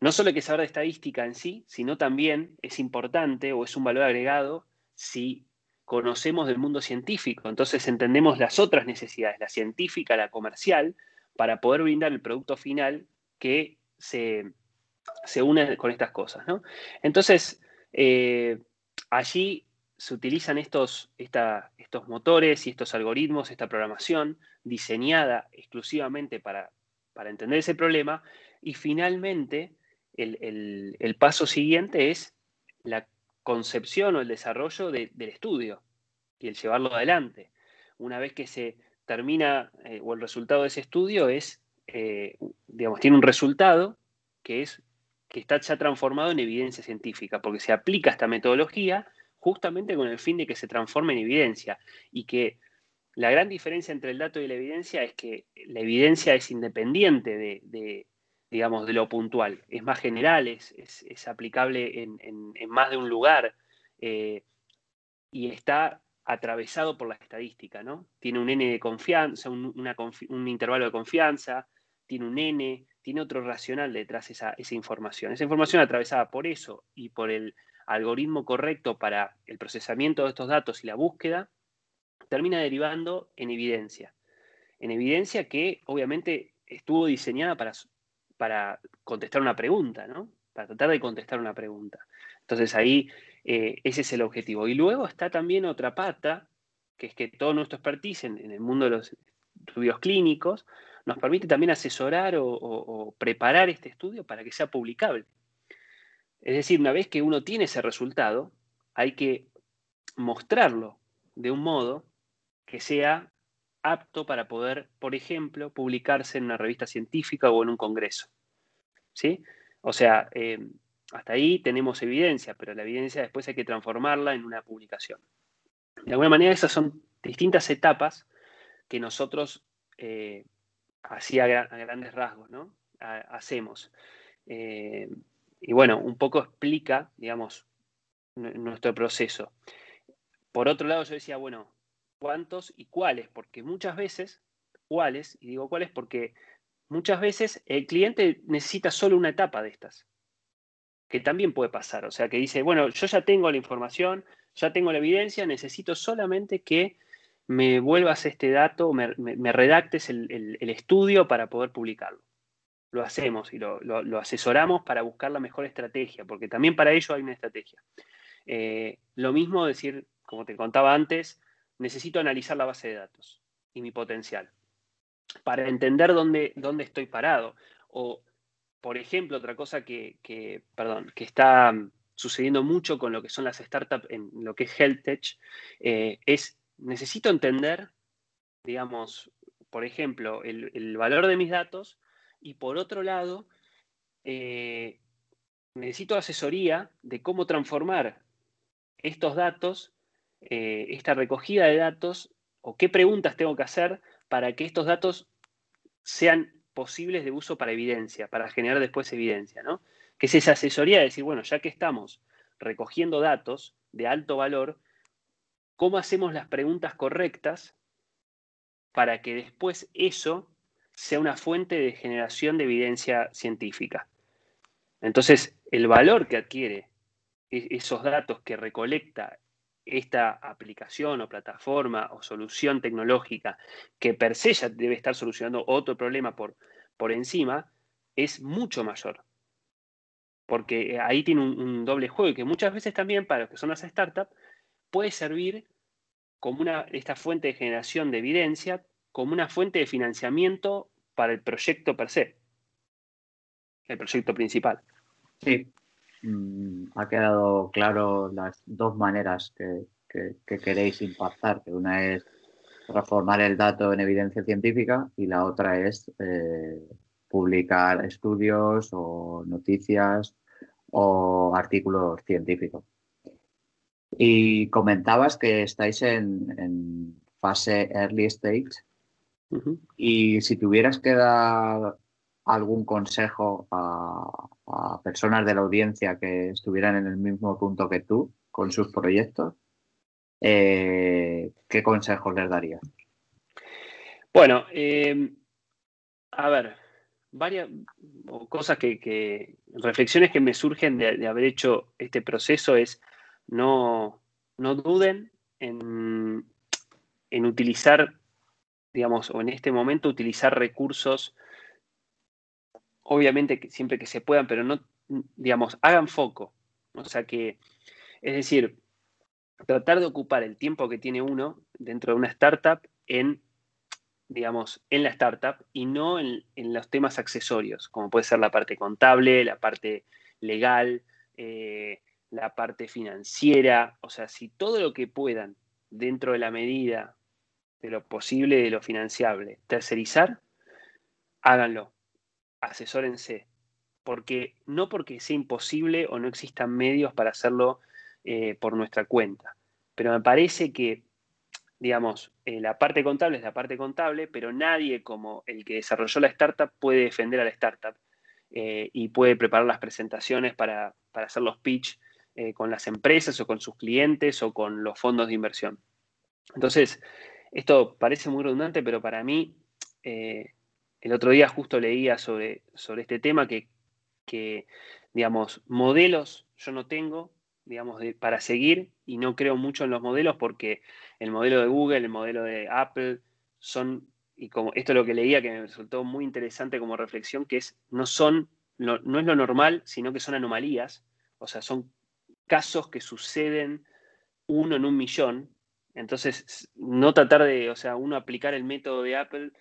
Speaker 3: no solo hay que saber de estadística en sí, sino también es importante o es un valor agregado si conocemos del mundo científico. Entonces entendemos las otras necesidades, la científica, la comercial, para poder brindar el producto final que se, une con estas cosas. Entonces, eh, allí se utilizan estos, estos motores y estos algoritmos, esta programación diseñada exclusivamente para para entender ese problema. Y finalmente, el, paso siguiente es la concepción o el desarrollo del estudio y el llevarlo adelante. Una vez que se termina eh, o el resultado de ese estudio es, eh, digamos, tiene un resultado que es que está ya transformado en evidencia científica, porque se aplica esta metodología justamente con el fin de que se transforme en evidencia y que la gran diferencia entre el dato y la evidencia es que la evidencia es independiente de, digamos, de lo puntual, es más general, es, aplicable en, más de un lugar eh, y está atravesado por la estadística, ¿no? Tiene un N de confianza, un, un intervalo de confianza, tiene un N, tiene otro racional detrás esa, esa información. Esa información atravesada por eso y por el algoritmo correcto para el procesamiento de estos datos y la búsqueda, termina derivando en evidencia. En evidencia que obviamente estuvo diseñada para, para contestar una pregunta, ¿no? Para tratar de contestar una pregunta. Entonces ahí eh, ese es el objetivo. Y luego está también otra pata, que es que todo nuestro expertise en, el mundo de los estudios clínicos nos permite también asesorar o, preparar este estudio para que sea publicable. Es decir, una vez que uno tiene ese resultado, hay que mostrarlo de un modo que sea apto para poder, por ejemplo, publicarse en una revista científica o en un congreso. ¿Sí? O sea, eh, hasta ahí tenemos evidencia, pero la evidencia después hay que transformarla en una publicación. De alguna manera, esas son distintas etapas que nosotros, eh, así a, grandes rasgos, ¿no? hacemos. Eh, y bueno, un poco explica, digamos, nuestro proceso. Por otro lado, yo decía, bueno, ¿cuántos y cuáles? Porque muchas veces, ¿cuáles? Y digo cuáles porque muchas veces el cliente necesita solo una etapa de estas que también puede pasar. O sea, que dice, bueno, yo ya tengo la información, ya tengo la evidencia, necesito solamente que me vuelvas este dato, me, redactes el, estudio para poder publicarlo. Lo hacemos y lo, asesoramos para buscar la mejor estrategia, porque también para ello hay una estrategia. Eh, lo mismo decir, como te contaba antes, necesito analizar la base de datos y mi potencial para entender dónde, dónde estoy parado. O por ejemplo, otra cosa que, perdón, que está mm, sucediendo mucho con lo que son las startups en lo que es Health Tech, eh, es necesito entender, digamos, por ejemplo, el, valor de mis datos y por otro lado, eh, necesito asesoría de cómo transformar estos datos, eh, esta recogida de datos, o qué preguntas tengo que hacer para que estos datos sean posibles de uso para evidencia, para generar después evidencia, ¿no? Que es esa asesoría de decir, bueno, ya que estamos recogiendo datos de alto valor, ¿cómo hacemos las preguntas correctas para que después eso sea una fuente de generación de evidencia científica? Entonces, el valor que adquiere e-, esos datos que recolecta esta aplicación o plataforma o solución tecnológica que per se ya debe estar solucionando otro problema por, por encima, es mucho mayor. Porque ahí tiene un, doble juego y que muchas veces también para los que son las startups puede servir como una, esta fuente de generación de evidencia, como una fuente de financiamiento para el proyecto per se, el proyecto principal.
Speaker 1: Sí, Mm, ha quedado claro las dos maneras que, queréis impactar, que una es transformar el dato en evidencia científica y la otra es eh, publicar estudios o noticias o artículos científicos. Y comentabas que estáis en, fase early stage y si tuvieras que dar algún consejo a, personas de la audiencia que estuvieran en el mismo punto que tú con sus proyectos, eh, ¿qué consejos les darías?
Speaker 3: Bueno, em, a ver, varias cosas que, reflexiones que me surgen de, haber hecho este proceso es no, no duden en, en utilizar, digamos, o en este momento utilizar recursos obviamente siempre que se puedan, pero no, digamos, hagan foco. O sea que, es decir, tratar de ocupar el tiempo que tiene uno dentro de una startup en digamos, en la startup y no en, los temas accesorios, como puede ser la parte contable, la parte legal, eh, la parte financiera, o sea, si todo lo que puedan dentro de la medida de lo posible, de lo financiable, tercerizar, háganlo, asesórense, porque no porque sea imposible o no existan medios para hacerlo eh, por nuestra cuenta, pero me parece que, digamos, eh, la parte contable es la parte contable, pero nadie como el que desarrolló la startup puede defender a la startup eh, y puede preparar las presentaciones para, para hacer los pitch con las empresas o con sus clientes o con los fondos de inversión. Entonces, esto parece muy redundante, pero para mí, el otro día justo leía sobre, sobre este tema que, que, digamos, modelos yo no tengo, digamos, para seguir y no creo mucho en los modelos porque el modelo de Google, el modelo de Apple son, y como esto es lo que leía que me resultó muy interesante como reflexión, que es, no son, no, es lo normal, sino que son anomalías, o sea, son casos que suceden uno en un millón, entonces no tratar de, o sea, uno aplicar el método de Apple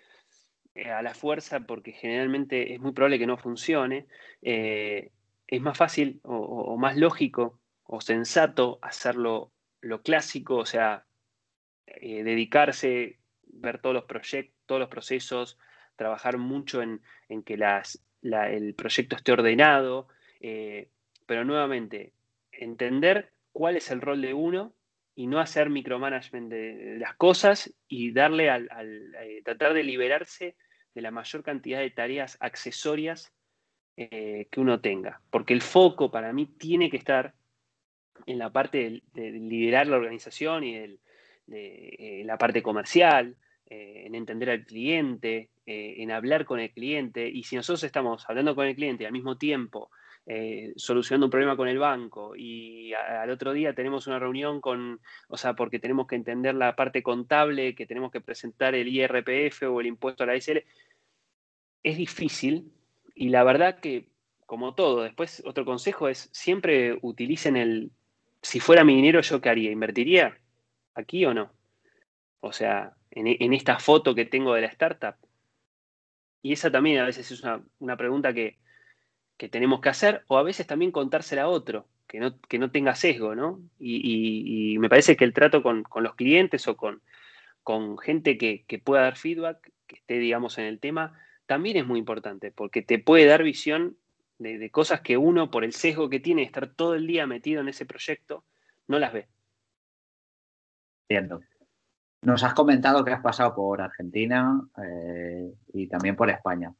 Speaker 3: eh, a la fuerza porque generalmente es muy probable que no funcione, eh, es más fácil o, más lógico o sensato hacerlo lo clásico, o sea, eh, dedicarse, ver todos los proyectos, todos los procesos, trabajar mucho en, que el proyecto esté ordenado, pero nuevamente, entender cuál es el rol de uno y no hacer micromanagement de, las cosas y darle al, eh, tratar de liberarse de la mayor cantidad de tareas accesorias eh, que uno tenga. Porque el foco para mí tiene que estar en la parte de, liderar la organización y de eh, la parte comercial, en entender al cliente, en hablar con el cliente. Y si nosotros estamos hablando con el cliente al mismo tiempo eh, solucionando un problema con el banco y al otro día tenemos una reunión con, o sea, porque tenemos que entender la parte contable, que tenemos que presentar el IRPF o el impuesto a la SL, es difícil y la verdad que, como todo, después otro consejo es siempre utilicen el, si fuera mi dinero, ¿yo qué haría? ¿Invertiría aquí o no? O sea, en, esta foto que tengo de la startup. Y esa también a veces es una pregunta que, que tenemos que hacer, o a veces también contársela a otro, que no, que no tenga sesgo, ¿no? Y, me parece que el trato con, los clientes o con, con gente que, pueda dar feedback, que esté, digamos, en el tema, también es muy importante, porque te puede dar visión de, cosas que uno, por el sesgo que tiene de estar todo el día metido en ese proyecto, no las ve.
Speaker 1: Entiendo. Nos has comentado que has pasado por Argentina eh, y también por España.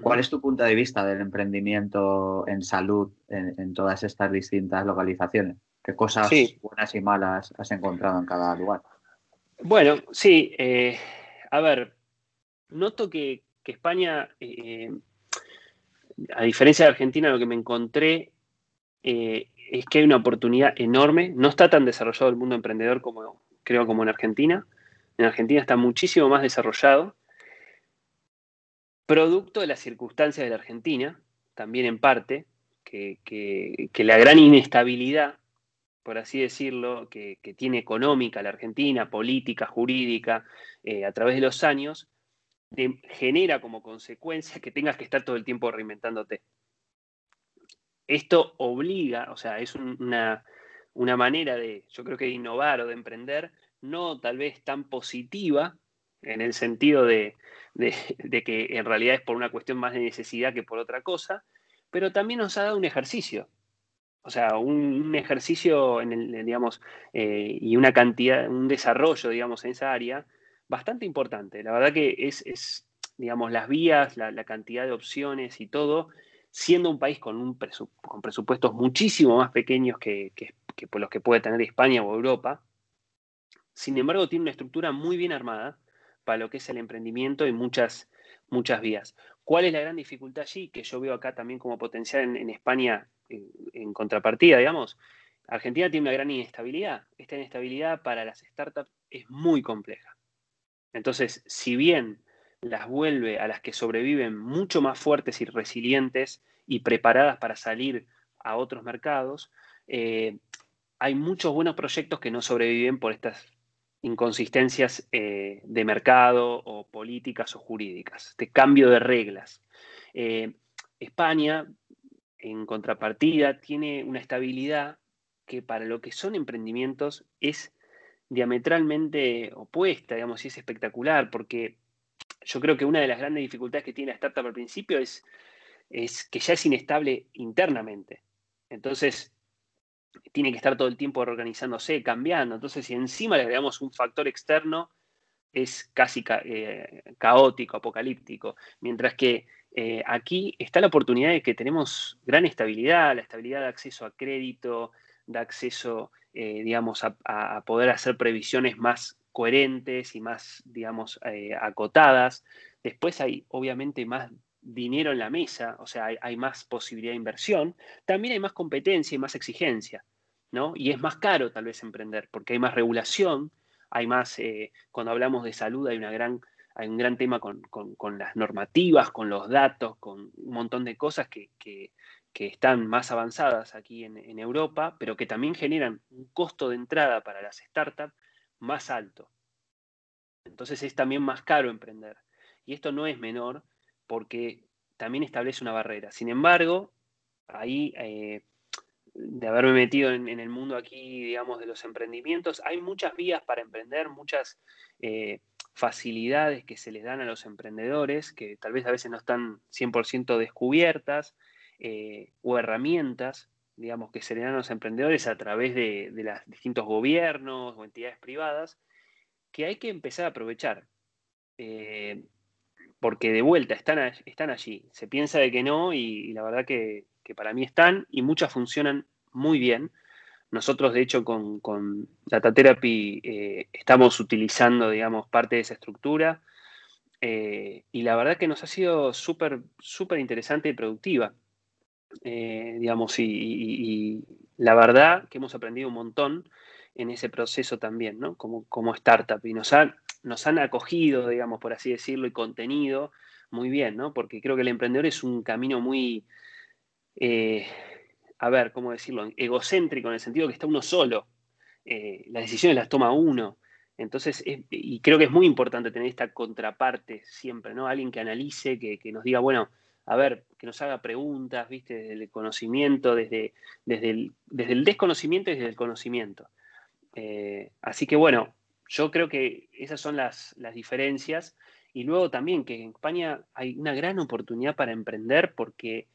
Speaker 1: ¿Cuál es tu punto de vista del emprendimiento en salud en, todas estas distintas localizaciones? ¿Qué cosas buenas y malas has encontrado en cada lugar?
Speaker 3: Bueno, sí. Eh, a ver, noto que, España, eh, a diferencia de Argentina, lo que me encontré eh, es que hay una oportunidad enorme. No está tan desarrollado el mundo emprendedor como creo como en Argentina. En Argentina está muchísimo más desarrollado producto de las circunstancias de la Argentina, también en parte, que, la gran inestabilidad, por así decirlo, que, tiene económica la Argentina, política, jurídica, eh, a través de los años, genera como consecuencia que tengas que estar todo el tiempo reinventándote. Esto obliga, o sea, es una, una manera de, yo creo que de innovar o de emprender, no tal vez tan positiva, en el sentido de, que en realidad es por una cuestión más de necesidad que por otra cosa, pero también nos ha dado un ejercicio. O sea, un, ejercicio en el, digamos, eh, y una cantidad, un desarrollo, digamos, en esa área bastante importante. La verdad que es, digamos, las vías, la, cantidad de opciones y todo, siendo un país con, un con presupuestos muchísimo más pequeños que, que, que los que puede tener España o Europa, sin embargo, tiene una estructura muy bien armada para lo que es el emprendimiento y muchas, muchas vías. ¿Cuál es la gran dificultad allí? Que yo veo acá también como potencial en, España en, contrapartida, digamos. Argentina tiene una gran inestabilidad. Esta inestabilidad para las startups es muy compleja. Entonces, si bien las vuelve a las que sobreviven mucho más fuertes y resilientes y preparadas para salir a otros mercados, eh, hay muchos buenos proyectos que no sobreviven por estas inconsistencias eh, de mercado o políticas o jurídicas, de cambio de reglas. Eh, España, en contrapartida, tiene una estabilidad que para lo que son emprendimientos es diametralmente opuesta, digamos, y es espectacular, porque yo creo que una de las grandes dificultades que tiene la startup al principio es, es que ya es inestable internamente. Entonces, tiene que estar todo el tiempo reorganizándose, cambiando. Entonces, si encima le agregamos un factor externo, es casi eh, caótico, apocalíptico. Mientras que eh, aquí está la oportunidad de que tenemos gran estabilidad, la estabilidad de acceso a crédito, de acceso, eh, digamos, a, poder hacer previsiones más coherentes y más, digamos, acotadas. Después hay, obviamente, más dinero en la mesa, o sea, hay, más posibilidad de inversión. También hay más competencia y más exigencia, ¿no? Y es más caro tal vez emprender, porque hay más regulación, hay más, eh, cuando hablamos de salud hay, una gran, hay un gran tema con, las normativas, con los datos, con un montón de cosas que, están más avanzadas aquí en, Europa, pero que también generan un costo de entrada para las startups más alto. Entonces es también más caro emprender. Y esto no es menor porque también establece una barrera. Sin embargo, ahí eh, de haberme metido en, el mundo aquí, digamos, de los emprendimientos, hay muchas vías para emprender, muchas eh, facilidades que se les dan a los emprendedores, que tal vez a veces no están 100% descubiertas, eh, o herramientas, digamos, que se le dan a los emprendedores a través de, los distintos gobiernos o entidades privadas, que hay que empezar a aprovechar. Porque de vuelta están, están allí. Se piensa de que no y la verdad que para mí están y muchas funcionan muy bien. Nosotros, de hecho, con, Data Therapy eh, estamos utilizando, digamos, parte de esa estructura eh, y la verdad que nos ha sido súper, súper interesante y productiva. Eh, digamos, y, la verdad que hemos aprendido un montón en ese proceso también, ¿no? Como, como startup. Y nos han, nos han acogido, digamos, por así decirlo, y contenido muy bien, ¿no? Porque creo que el emprendedor es un camino muy, eh, a ver, ¿cómo decirlo? Egocéntrico en el sentido que está uno solo. Eh, las decisiones las toma uno. Entonces, y creo que es muy importante tener esta contraparte siempre, ¿no? Alguien que analice, que, nos diga, bueno, a ver, que nos haga preguntas, ¿viste? Desde el conocimiento, desde, desde, el, desde el desconocimiento y desde el conocimiento. Eh, así que bueno, yo creo que esas son las, las diferencias. Y luego también que en España hay una gran oportunidad para emprender porque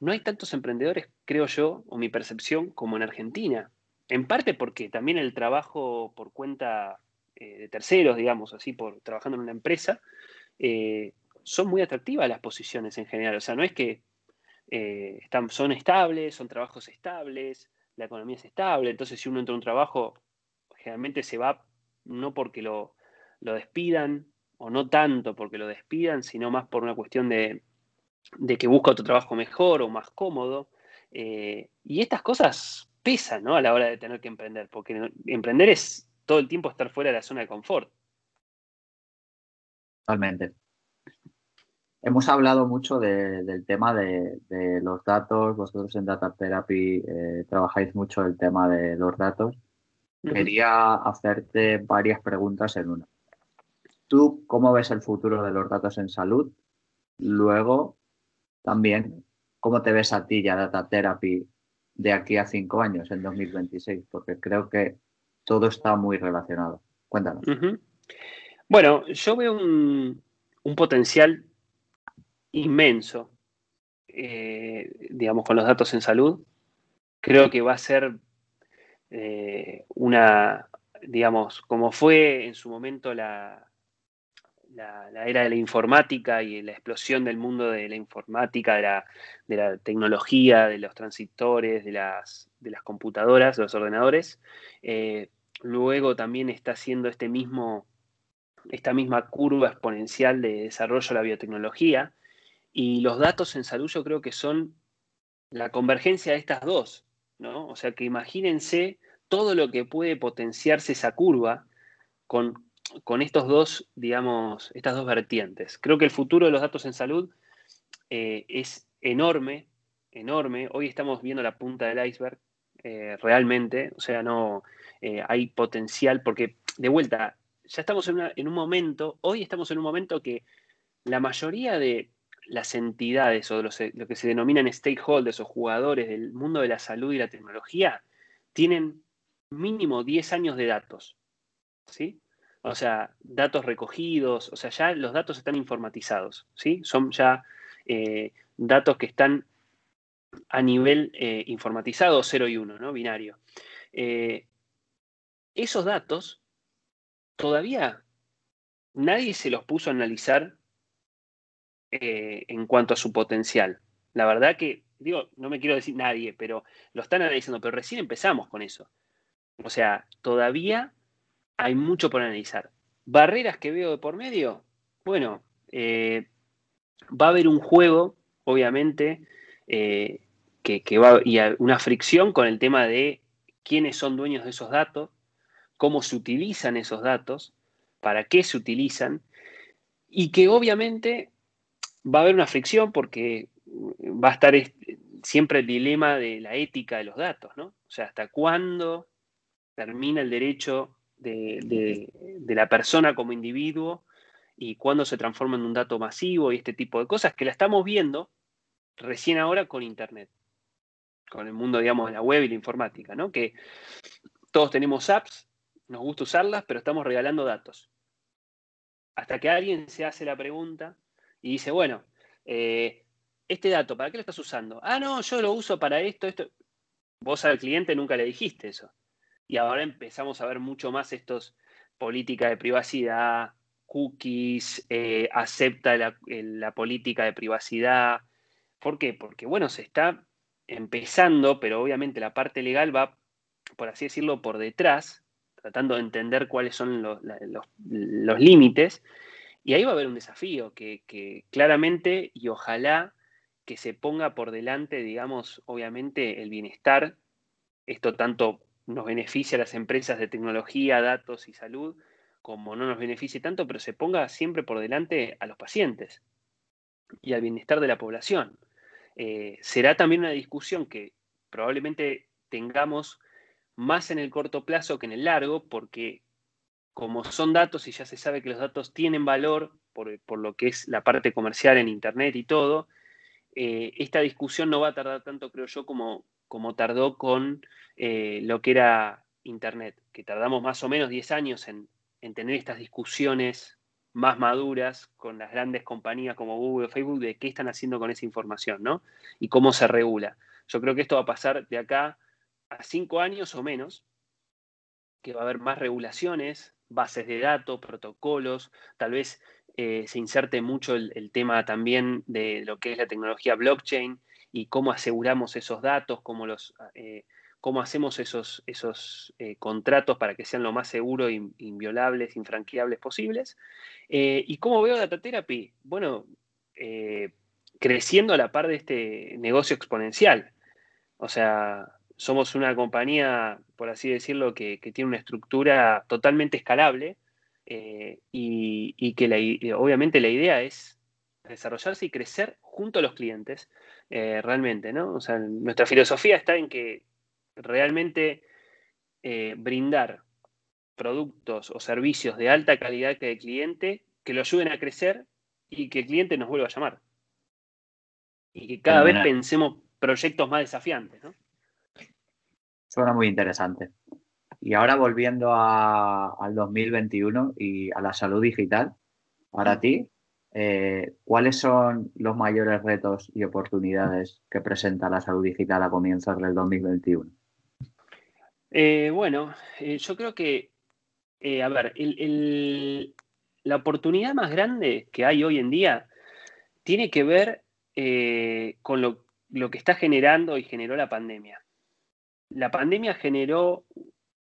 Speaker 3: no hay tantos emprendedores, creo yo, o mi percepción, como en Argentina. En parte porque también el trabajo por cuenta eh, de terceros, digamos así, por trabajando en una empresa, eh, son muy atractivas las posiciones en general. O sea, no es que eh, están, son estables, son trabajos estables, la economía es estable, entonces si uno entra a un trabajo, generalmente se va no porque lo, lo despidan, o no tanto porque lo despidan, sino más por una cuestión de, de que busca otro trabajo mejor o más cómodo. Eh, y estas cosas pesan ¿no? a la hora de tener que emprender, porque emprender es todo el tiempo estar fuera de la zona de confort.
Speaker 1: Totalmente. Hemos hablado mucho del tema de, los datos. Vosotros en Data Therapy eh, trabajáis mucho el tema de los datos. Quería hacerte varias preguntas en una. ¿Tú cómo ves el futuro de los datos en salud? Luego, también cómo te ves a ti ya Data Therapy de aquí a cinco años, en 2026, porque creo que todo está muy relacionado. Cuéntanos.
Speaker 3: Bueno, yo veo un, potencial inmenso, eh, digamos, con los datos en salud. Creo que va a ser eh, una, digamos, como fue en su momento la, la, era de la informática y la explosión del mundo de la informática, de la, tecnología, de los transistores, de las, de las computadoras, de los ordenadores. Eh, luego también está haciendo este mismo, esta misma curva exponencial de desarrollo de la biotecnología. Y los datos en salud yo creo que son la convergencia de estas dos, ¿no? O sea que imagínense todo lo que puede potenciarse esa curva con con estos dos, digamos, estas dos vertientes. Creo que el futuro de los datos en salud eh, es enorme, enorme. Hoy estamos viendo la punta del iceberg, eh, realmente. O sea, no eh, hay potencial, porque de vuelta, ya estamos en, un momento, hoy estamos en un momento que la mayoría de las entidades o lo que se denominan stakeholders o jugadores del mundo de la salud y la tecnología tienen mínimo 10 años de datos. ¿Sí? O sea, datos recogidos, o sea, ya los datos están informatizados, ¿sí? Son ya eh, datos que están a nivel eh, informatizado 0 y 1, ¿no? Binario. Eh, esos datos todavía nadie se los puso a analizar en cuanto a su potencial. La verdad que, digo, no me quiero decir nadie, pero lo están analizando, pero recién empezamos con eso. O sea, todavía hay mucho por analizar. Barreras que veo de por medio, bueno, eh, va a haber un juego, obviamente, eh, que, va y una fricción con el tema de quiénes son dueños de esos datos, cómo se utilizan esos datos, para qué se utilizan, y que obviamente va a haber una fricción porque va a estar siempre el dilema de la ética de los datos, ¿no? O sea, hasta cuándo termina el derecho de, la persona como individuo y cuándo se transforma en un dato masivo y este tipo de cosas que la estamos viendo recién ahora con Internet, con el mundo, digamos, de la web y la informática, ¿no? Que todos tenemos apps, nos gusta usarlas, pero estamos regalando datos. Hasta que alguien se hace la pregunta y dice, bueno, eh, este dato, ¿para qué lo estás usando? Ah, no, yo lo uso para esto, esto. Vos al cliente nunca le dijiste eso y ahora empezamos a ver mucho más estos políticas de privacidad, cookies, eh, acepta la, política de privacidad. ¿Por qué? Porque, bueno, se está empezando, pero obviamente la parte legal va, por así decirlo, por detrás, tratando de entender cuáles son los, límites. Y ahí va a haber un desafío que, claramente y ojalá que se ponga por delante, digamos, obviamente el bienestar, esto tanto nos beneficia a las empresas de tecnología, datos y salud, como no nos beneficie tanto, pero se ponga siempre por delante a los pacientes y al bienestar de la población. Eh, será también una discusión que probablemente tengamos más en el corto plazo que en el largo, porque como son datos y ya se sabe que los datos tienen valor por, lo que es la parte comercial en Internet y todo, eh, esta discusión no va a tardar tanto, creo yo, como, como tardó con eh, lo que era Internet, que tardamos más o menos 10 años en, tener estas discusiones más maduras con las grandes compañías como Google o Facebook de qué están haciendo con esa información, ¿no? Y cómo se regula. Yo creo que esto va a pasar de acá a cinco años o menos, que va a haber más regulaciones, bases de datos, protocolos, tal vez eh, se inserte mucho el, tema también de lo que es la tecnología blockchain y cómo aseguramos esos datos, cómo, los, eh, cómo hacemos esos, esos eh, contratos para que sean lo más seguros, inviolables, infranqueables posibles. ¿Y cómo veo Data Therapy? Bueno, creciendo a la par de este negocio exponencial. O sea, somos una compañía, por así decirlo, que, tiene una estructura totalmente escalable y, que obviamente la idea es desarrollarse y crecer junto a los clientes eh, realmente, ¿no? O sea, nuestra filosofía está en que realmente eh, brindar productos o servicios de alta calidad que el cliente, que lo ayuden a crecer y que el cliente nos vuelva a llamar. Y que cada vez pensemos proyectos más desafiantes, ¿no?
Speaker 1: Suena muy interesante. Y ahora volviendo al 2021 y a la salud digital, para ti, eh, ¿cuáles son los mayores retos y oportunidades que presenta la salud digital a comienzos del 2021?
Speaker 3: Eh, bueno, eh, yo creo que, a ver, la oportunidad más grande que hay hoy en día tiene que ver con lo, lo que está generando y generó la pandemia. La pandemia generó,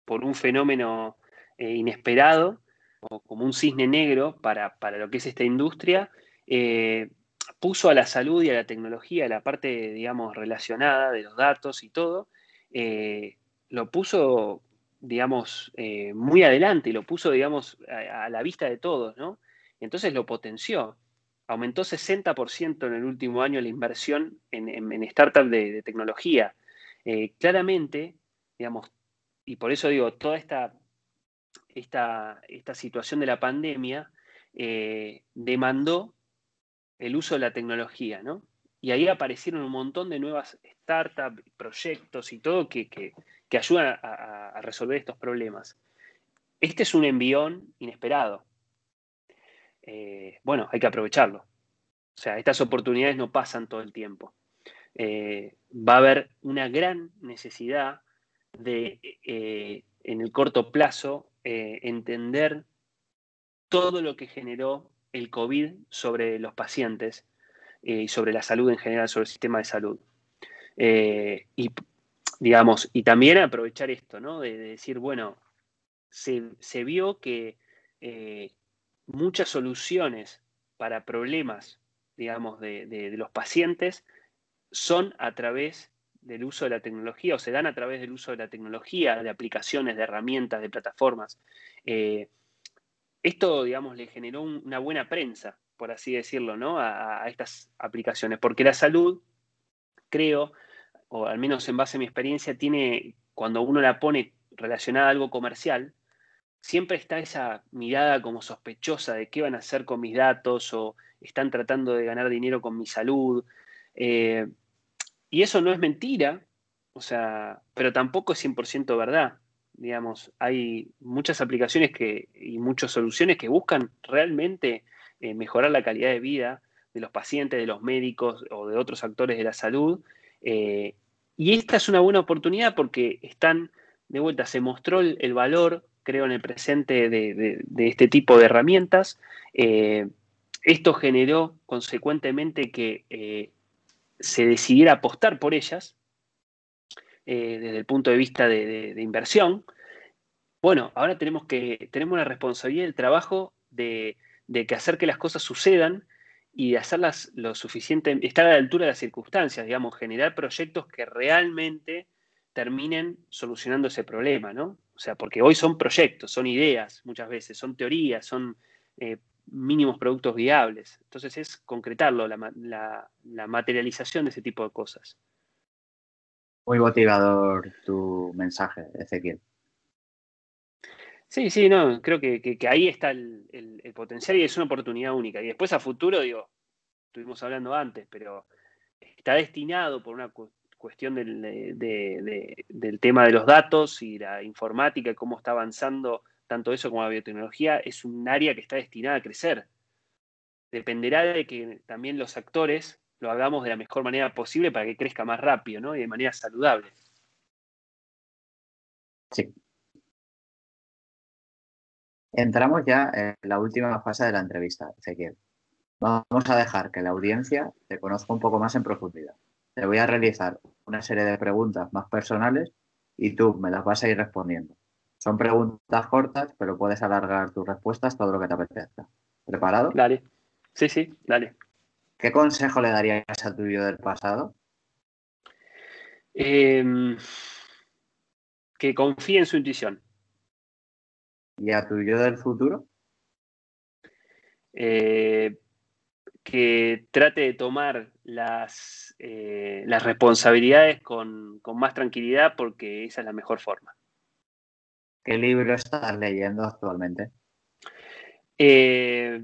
Speaker 3: por un fenómeno inesperado, o como un cisne negro para, lo que es esta industria, eh, puso a la salud y a la tecnología, la parte, digamos, relacionada de los datos y todo, eh, lo puso, digamos, eh, muy adelante y lo puso, digamos, a, la vista de todos, ¿no? Entonces lo potenció. Aumentó 60% en el último año la inversión en, startups de tecnología. Claramente, digamos, y por eso digo, toda esta esta, esta situación de la pandemia eh, demandó el uso de la tecnología, ¿no? Y ahí aparecieron un montón de nuevas startups, proyectos y todo que, ayudan a, resolver estos problemas. Este es un envión inesperado. Eh, bueno, hay que aprovecharlo. O sea, estas oportunidades no pasan todo el tiempo. Eh, va a haber una gran necesidad de, en el corto plazo, entender todo lo que generó el COVID sobre los pacientes eh, y sobre la salud en general, sobre el sistema de salud. Eh, y, digamos, y también aprovechar esto, ¿no? De, decir, bueno, se, vio que eh, muchas soluciones para problemas, digamos, de, los pacientes son a través del uso de la tecnología o se dan a través del uso de la tecnología, de aplicaciones, de herramientas, de plataformas esto, digamos, le generó una buena prensa, por así decirlo, ¿no? A, estas aplicaciones, porque la salud, creo, o al menos en base a mi experiencia, tiene, cuando uno la pone relacionada a algo comercial, siempre está esa mirada como sospechosa de qué van a hacer con mis datos o están tratando de ganar dinero con mi salud. Eh, y eso no es mentira, o sea, pero tampoco es 100% verdad digamos, hay muchas aplicaciones que, y muchas soluciones que buscan realmente eh, mejorar la calidad de vida de los pacientes, de los médicos o de otros actores de la salud. Eh, y esta es una buena oportunidad porque están, de vuelta, se mostró el, valor, creo, en el presente de, este tipo de herramientas. Eh, esto generó consecuentemente que se decidiera apostar por ellas, eh, desde el punto de vista de, inversión. Bueno, ahora tenemos que tenemos la responsabilidad del trabajo de, que hacer que las cosas sucedan y de hacerlas lo suficiente, estar a la altura de las circunstancias, digamos, generar proyectos que realmente terminen solucionando ese problema, ¿no? O sea, porque hoy son proyectos, son ideas muchas veces, son teorías, son eh, mínimos productos viables. Entonces es concretarlo, la materialización de ese tipo de cosas.
Speaker 1: Muy motivador tu mensaje, Ezequiel.
Speaker 3: Sí, sí, no, creo que, ahí está el, potencial y es una oportunidad única. Y después a futuro, digo, estuvimos hablando antes, pero está destinado por una cuestión del, del tema de los datos y la informática y cómo está avanzando tanto eso como la biotecnología, es un área que está destinada a crecer. Dependerá de que también los actores lo hagamos de la mejor manera posible para que crezca más rápido, ¿no? Y de manera saludable.
Speaker 1: Sí. Entramos ya en la última fase de la entrevista, Ezequiel. Vamos a dejar que la audiencia te conozca un poco más en profundidad. Te voy a realizar una serie de preguntas más personales y tú me las vas a ir respondiendo. Son preguntas cortas, pero puedes alargar tus respuestas todo lo que te apetezca. ¿Preparado?
Speaker 3: Dale. Sí, sí, dale.
Speaker 1: ¿Qué consejo le darías a tu yo del pasado?
Speaker 3: Em, que confíe en su intuición.
Speaker 1: ¿Y a tu yo del futuro?
Speaker 3: Eh, que trate de tomar las, eh, las responsabilidades con, más tranquilidad porque esa es la mejor forma.
Speaker 1: ¿Qué libro estás leyendo actualmente?
Speaker 3: Eh,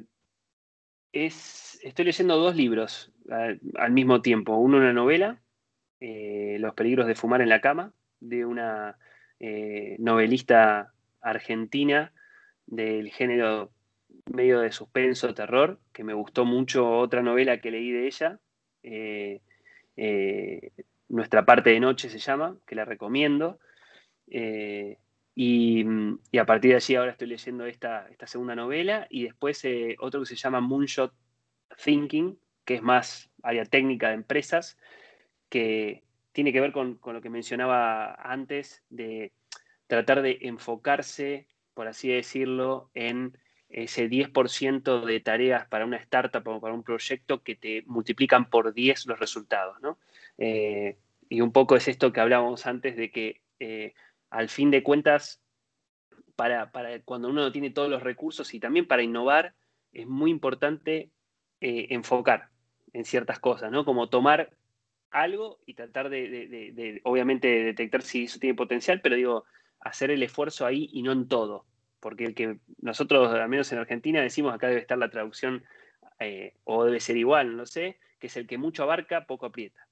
Speaker 3: es, estoy leyendo dos libros al, mismo tiempo. Uno una novela, eh, Los peligros de fumar en la cama, de una eh, novelista argentina del género medio de suspenso, terror, que me gustó mucho otra novela que leí de ella. Nuestra parte de noche se llama, que la recomiendo. Y, a partir de allí ahora estoy leyendo esta, esta segunda novela y después eh, otro que se llama Moonshot Thinking, que es más área técnica de empresas, que tiene que ver con, lo que mencionaba antes, de tratar de enfocarse, por así decirlo, en ese 10% de tareas para una startup o para un proyecto que te multiplican por 10 los resultados. ¿no? Eh, y un poco es esto que hablábamos antes de que eh, al fin de cuentas, para, cuando uno no tiene todos los recursos y también para innovar, es muy importante eh, enfocar en ciertas cosas, ¿no? Como tomar algo y tratar de, obviamente, detectar si eso tiene potencial, pero digo, hacer el esfuerzo ahí y no en todo. porque el que nosotros, al menos en Argentina, decimos acá debe estar la traducción, eh, o debe ser igual, no sé, que es el que mucho abarca, poco aprieta.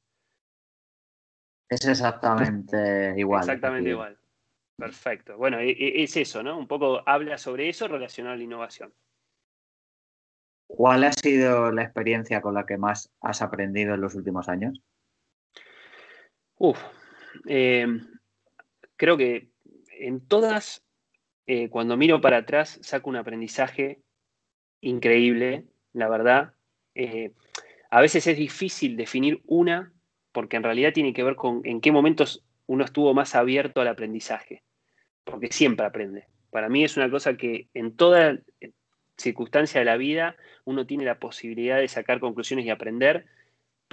Speaker 1: Es exactamente igual.
Speaker 3: Exactamente igual. Perfecto. Bueno, e, e, es eso, ¿no? Un poco habla sobre eso relacionado a la innovación.
Speaker 1: ¿Cuál ha sido la experiencia con la que más has aprendido en los últimos años?
Speaker 3: Uf, eh, creo que en todas, eh, cuando miro para atrás, saco un aprendizaje increíble, la verdad. Eh, a veces es difícil definir una, porque en realidad tiene que ver con en qué momentos uno estuvo más abierto al aprendizaje, porque siempre aprende. Para mí es una cosa que en toda circunstancia de la vida uno tiene la posibilidad de sacar conclusiones y aprender,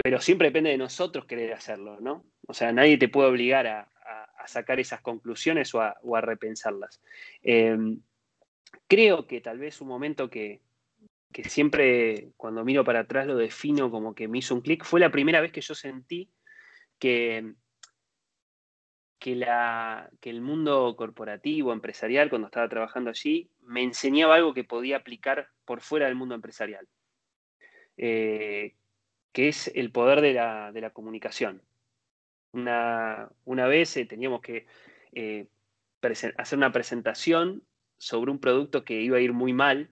Speaker 3: pero siempre depende de nosotros querer hacerlo, ¿no? O sea, nadie te puede obligar a, sacar esas conclusiones o a, repensarlas. Em, creo que tal vez un momento que, siempre cuando miro para atrás lo defino como que me hizo un clic, fue la primera vez que yo sentí que, que, la, que el mundo corporativo, empresarial, cuando estaba trabajando allí, me enseñaba algo que podía aplicar por fuera del mundo empresarial, eh, que es el poder de la comunicación. Una, vez eh, teníamos que eh, hacer una presentación sobre un producto que iba a ir muy mal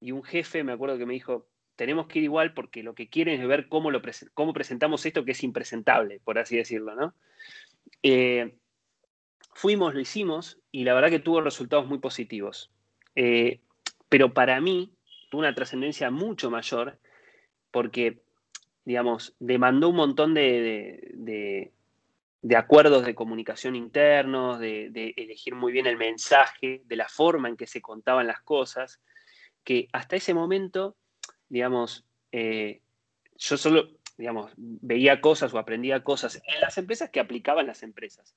Speaker 3: y un jefe me acuerdo que me dijo, tenemos que ir igual porque lo que quieren es ver cómo, lo cómo presentamos esto que es impresentable, por así decirlo, ¿no? Fuimos, lo hicimos y la verdad que tuvo resultados muy positivos. pero para mí tuvo una trascendencia mucho mayor porque, digamos, demandó un montón de, de acuerdos de comunicación internos, de, elegir muy bien el mensaje, de la forma en que se contaban las cosas, que hasta ese momento, digamos, eh, yo solo, digamos, veía cosas o aprendía cosas en las empresas que aplicaban las empresas.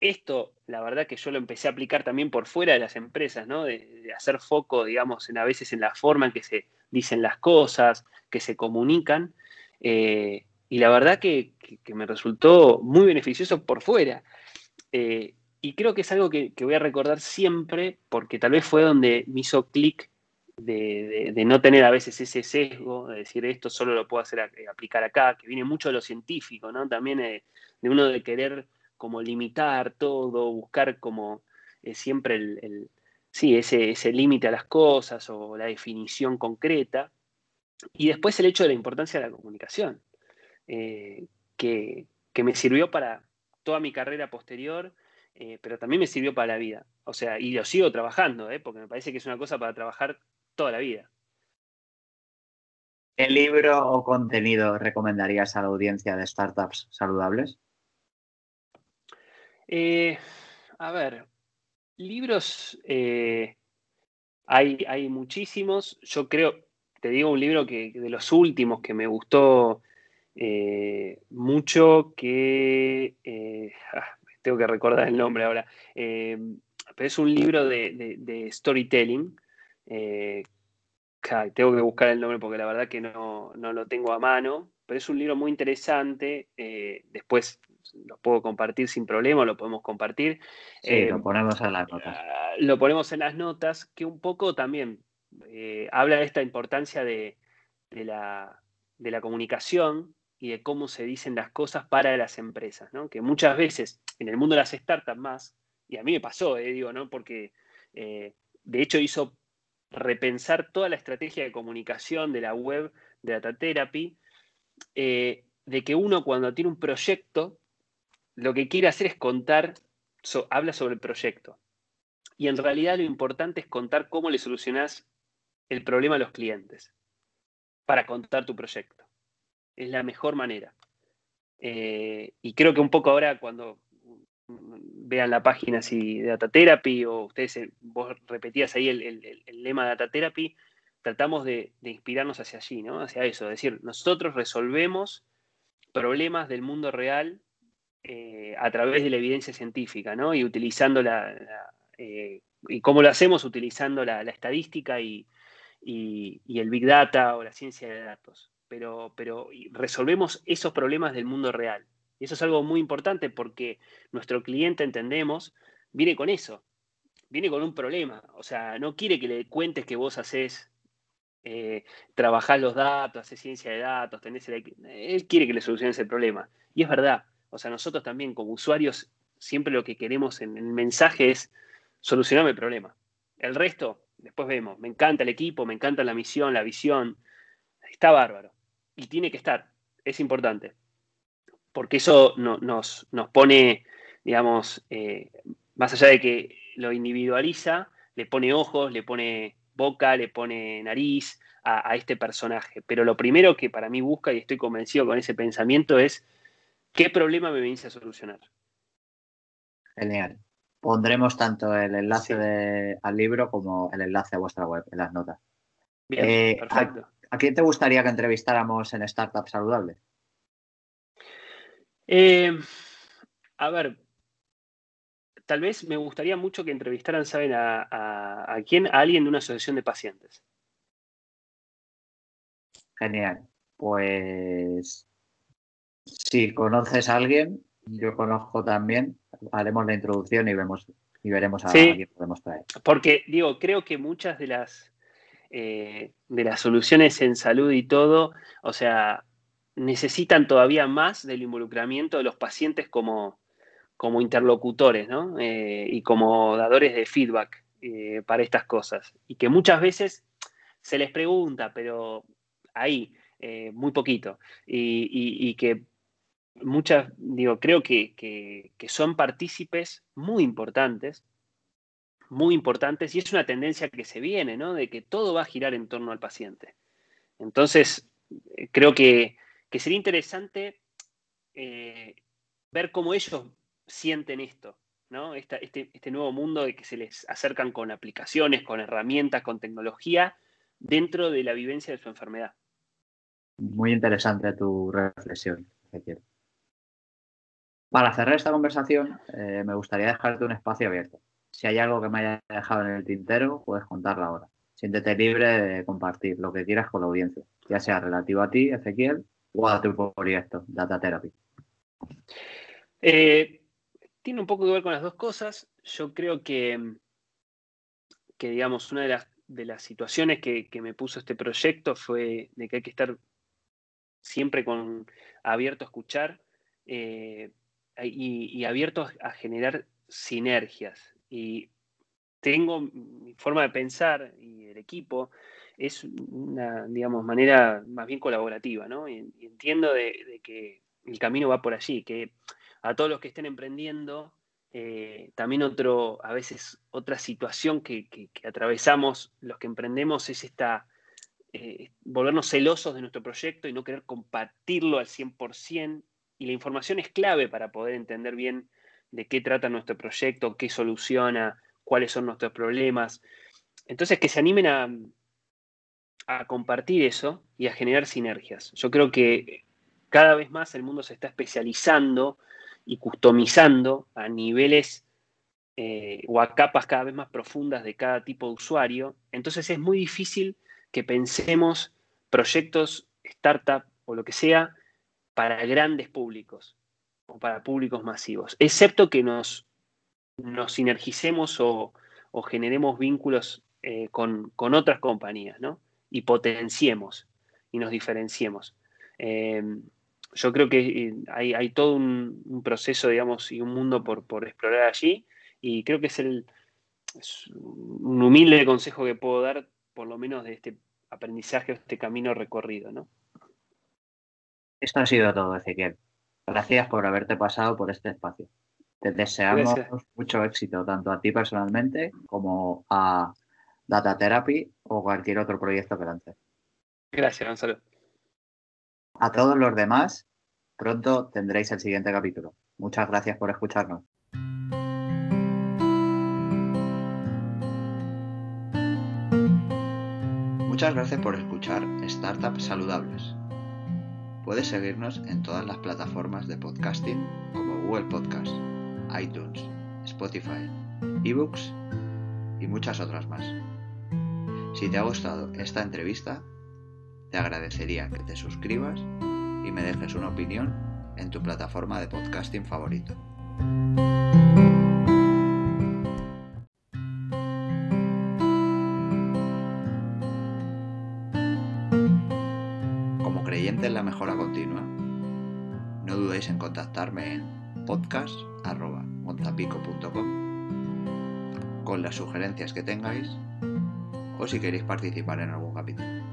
Speaker 3: Esto, la verdad que yo lo empecé a aplicar también por fuera de las empresas. De, hacer foco, digamos, a veces en la forma en que se dicen las cosas, que se comunican. Eh, y la verdad que, me resultó muy beneficioso por fuera. Eh, y creo que es algo que, voy a recordar siempre porque tal vez fue donde me hizo clic de, no tener a veces ese sesgo, de decir esto solo lo puedo hacer eh, aplicar acá, que viene mucho de lo científico, ¿no? También de uno de querer como limitar todo, buscar como siempre el, sí, ese, ese límite a las cosas o la definición concreta. Y después el hecho de la importancia de la comunicación. Eh, que, me sirvió para toda mi carrera posterior, eh, pero también me sirvió para la vida. O sea, y lo sigo trabajando, ¿eh? porque me parece que es una cosa para trabajar toda la vida.
Speaker 1: ¿Qué libro o contenido recomendarías a la audiencia de startups saludables?
Speaker 3: A ver, libros hay, hay, muchísimos. Yo creo, te digo un libro que de los últimos que me gustó eh, mucho que, eh, (laughs) ah, tengo que recordar el nombre ahora, eh, pero es un libro de, storytelling. tengo que buscar el nombre porque la verdad que no, lo tengo a mano, pero es un libro muy interesante. después lo puedo compartir sin problema, lo podemos compartir.
Speaker 1: lo ponemos en las notas.
Speaker 3: Ah, lo ponemos en las notas, que un poco también habla de esta importancia de, la, de la comunicación y de cómo se dicen las cosas para las empresas, ¿no? Que muchas veces en el mundo de las startups más, y a mí me pasó, eh, digo, ¿no? Porque eh, de hecho hizo repensar toda la estrategia de comunicación de la web de Data Therapy, eh, de que uno cuando tiene un proyecto, lo que quiere hacer es contar, habla sobre el proyecto. Y en realidad lo importante es contar cómo le solucionás el problema a los clientes para contar tu proyecto es la mejor manera. Eh, y creo que un poco ahora cuando vean la página así de Data Therapy o ustedes, eh, vos repetías ahí el, lema de Data Therapy, tratamos de, inspirarnos hacia allí, ¿no? Hacia eso, es decir, nosotros resolvemos problemas del mundo real eh, a través de la evidencia científica, ¿no? Y utilizando la, y cómo lo hacemos utilizando la, estadística y, y, el Big Data o la ciencia de datos pero, resolvemos esos problemas del mundo real. Y eso es algo muy importante porque nuestro cliente, entendemos, viene con eso. viene con un problema. O sea, no quiere que le cuentes que vos haces, eh, trabajás los datos, haces ciencia de datos, tenés el... Él quiere que le soluciones el problema. Y es verdad. O sea, nosotros también como usuarios siempre lo que queremos en el mensaje es solucionarme el problema. El resto, después vemos. Me encanta el equipo, me encanta la misión, la visión. Está bárbaro. Y tiene que estar. Es importante. Porque eso nos, nos pone, digamos, eh, más allá de que lo individualiza, le pone ojos, le pone boca, le pone nariz a, a, este personaje. Pero lo primero que para mí busca, y estoy convencido con ese pensamiento, es qué problema me venís a solucionar.
Speaker 1: Genial. Pondremos tanto el enlace de, al libro como el enlace a vuestra web en las notas.
Speaker 3: Bien, eh, perfecto.
Speaker 1: ¿a, ¿a, quién te gustaría que entrevistáramos en Startup Saludable?
Speaker 3: Eh, a ver, tal vez me gustaría mucho que entrevistaran, ¿saben? A, a, a quién? A alguien de una asociación de pacientes.
Speaker 1: Genial. Pues si conoces a alguien, yo conozco también, haremos la introducción y vemos y veremos a,
Speaker 3: Sí.
Speaker 1: a quién podemos traer.
Speaker 3: Porque, digo, creo que muchas de las, eh, de las soluciones en salud y todo, o sea, necesitan todavía más del involucramiento de los pacientes como, como interlocutores, ¿no? Eh, y como dadores de feedback eh, para estas cosas. Y que muchas veces se les pregunta, pero ahí, muy poquito. Y, y- y que muchas, digo, creo que, que- son partícipes muy importantes, muy importantes, y es una tendencia que se viene, ¿no? De que todo va a girar en torno al paciente. Entonces, eh, creo que, que sería interesante eh, ver cómo ellos sienten esto, ¿no? Esta- este, este nuevo mundo de que se les acercan con aplicaciones, con herramientas, con tecnología, dentro de la vivencia de su enfermedad.
Speaker 1: Muy interesante tu reflexión, Ezequiel. Para cerrar esta conversación, eh, me gustaría dejarte un espacio abierto. Si hay algo que me haya dejado en el tintero, puedes contarlo ahora. Siéntete libre de compartir lo que quieras con la audiencia, ya sea relativo a ti, Ezequiel, o a tu proyecto, Data Therapy.
Speaker 3: Eh, tiene un poco que ver con las dos cosas. Yo creo que, que digamos, una de las, situaciones que, que me puso este proyecto fue de que hay que estar siempre con, abierto a escuchar eh, y, y abierto a generar sinergias. Y tengo mi forma de pensar y el equipo es una, digamos, manera más bien colaborativa, ¿no? Y, entiendo de, que el camino va por allí, que a todos los que estén emprendiendo, eh, también otro, a veces otra situación que, atravesamos los que emprendemos es esta, eh, volvernos celosos de nuestro proyecto y no querer compartirlo al 100%, y la información es clave para poder entender bien de qué trata nuestro proyecto, qué soluciona, cuáles son nuestros problemas. Entonces, que se animen a, compartir eso y a generar sinergias. Yo creo que cada vez más el mundo se está especializando y customizando a niveles eh, o a capas cada vez más profundas de cada tipo de usuario. Entonces es muy difícil que pensemos proyectos, startup o lo que sea para grandes públicos o para públicos masivos, excepto que nos, nos sinergicemos o, generemos vínculos eh, con, con, otras compañías, ¿no? Y potenciemos y nos diferenciemos. Eh, yo creo que hay, hay todo un, proceso, digamos, y un mundo por, por, explorar allí, y creo que es, el, un humilde consejo que puedo dar, por lo menos de este aprendizaje, este camino recorrido, ¿no?
Speaker 1: Esto ha sido todo, Ezequiel. Gracias por haberte pasado por este espacio. Te deseamos Gracias. mucho éxito, tanto a ti personalmente como a Data Therapy o cualquier otro proyecto que lances.
Speaker 3: Gracias, Gonzalo.
Speaker 1: A todos los demás, pronto tendréis el siguiente capítulo. Muchas gracias por escucharnos. Muchas gracias por escuchar Startups Saludables. Puedes seguirnos en todas las plataformas de podcasting como Google Podcast, iTunes, Spotify, eBooks y muchas otras más. Si te ha gustado esta entrevista, te agradecería que te suscribas y me dejes una opinión en tu plataforma de podcasting favorito. En contactarme en podcast.montapico.com con las sugerencias que tengáis o si queréis participar en algún capítulo.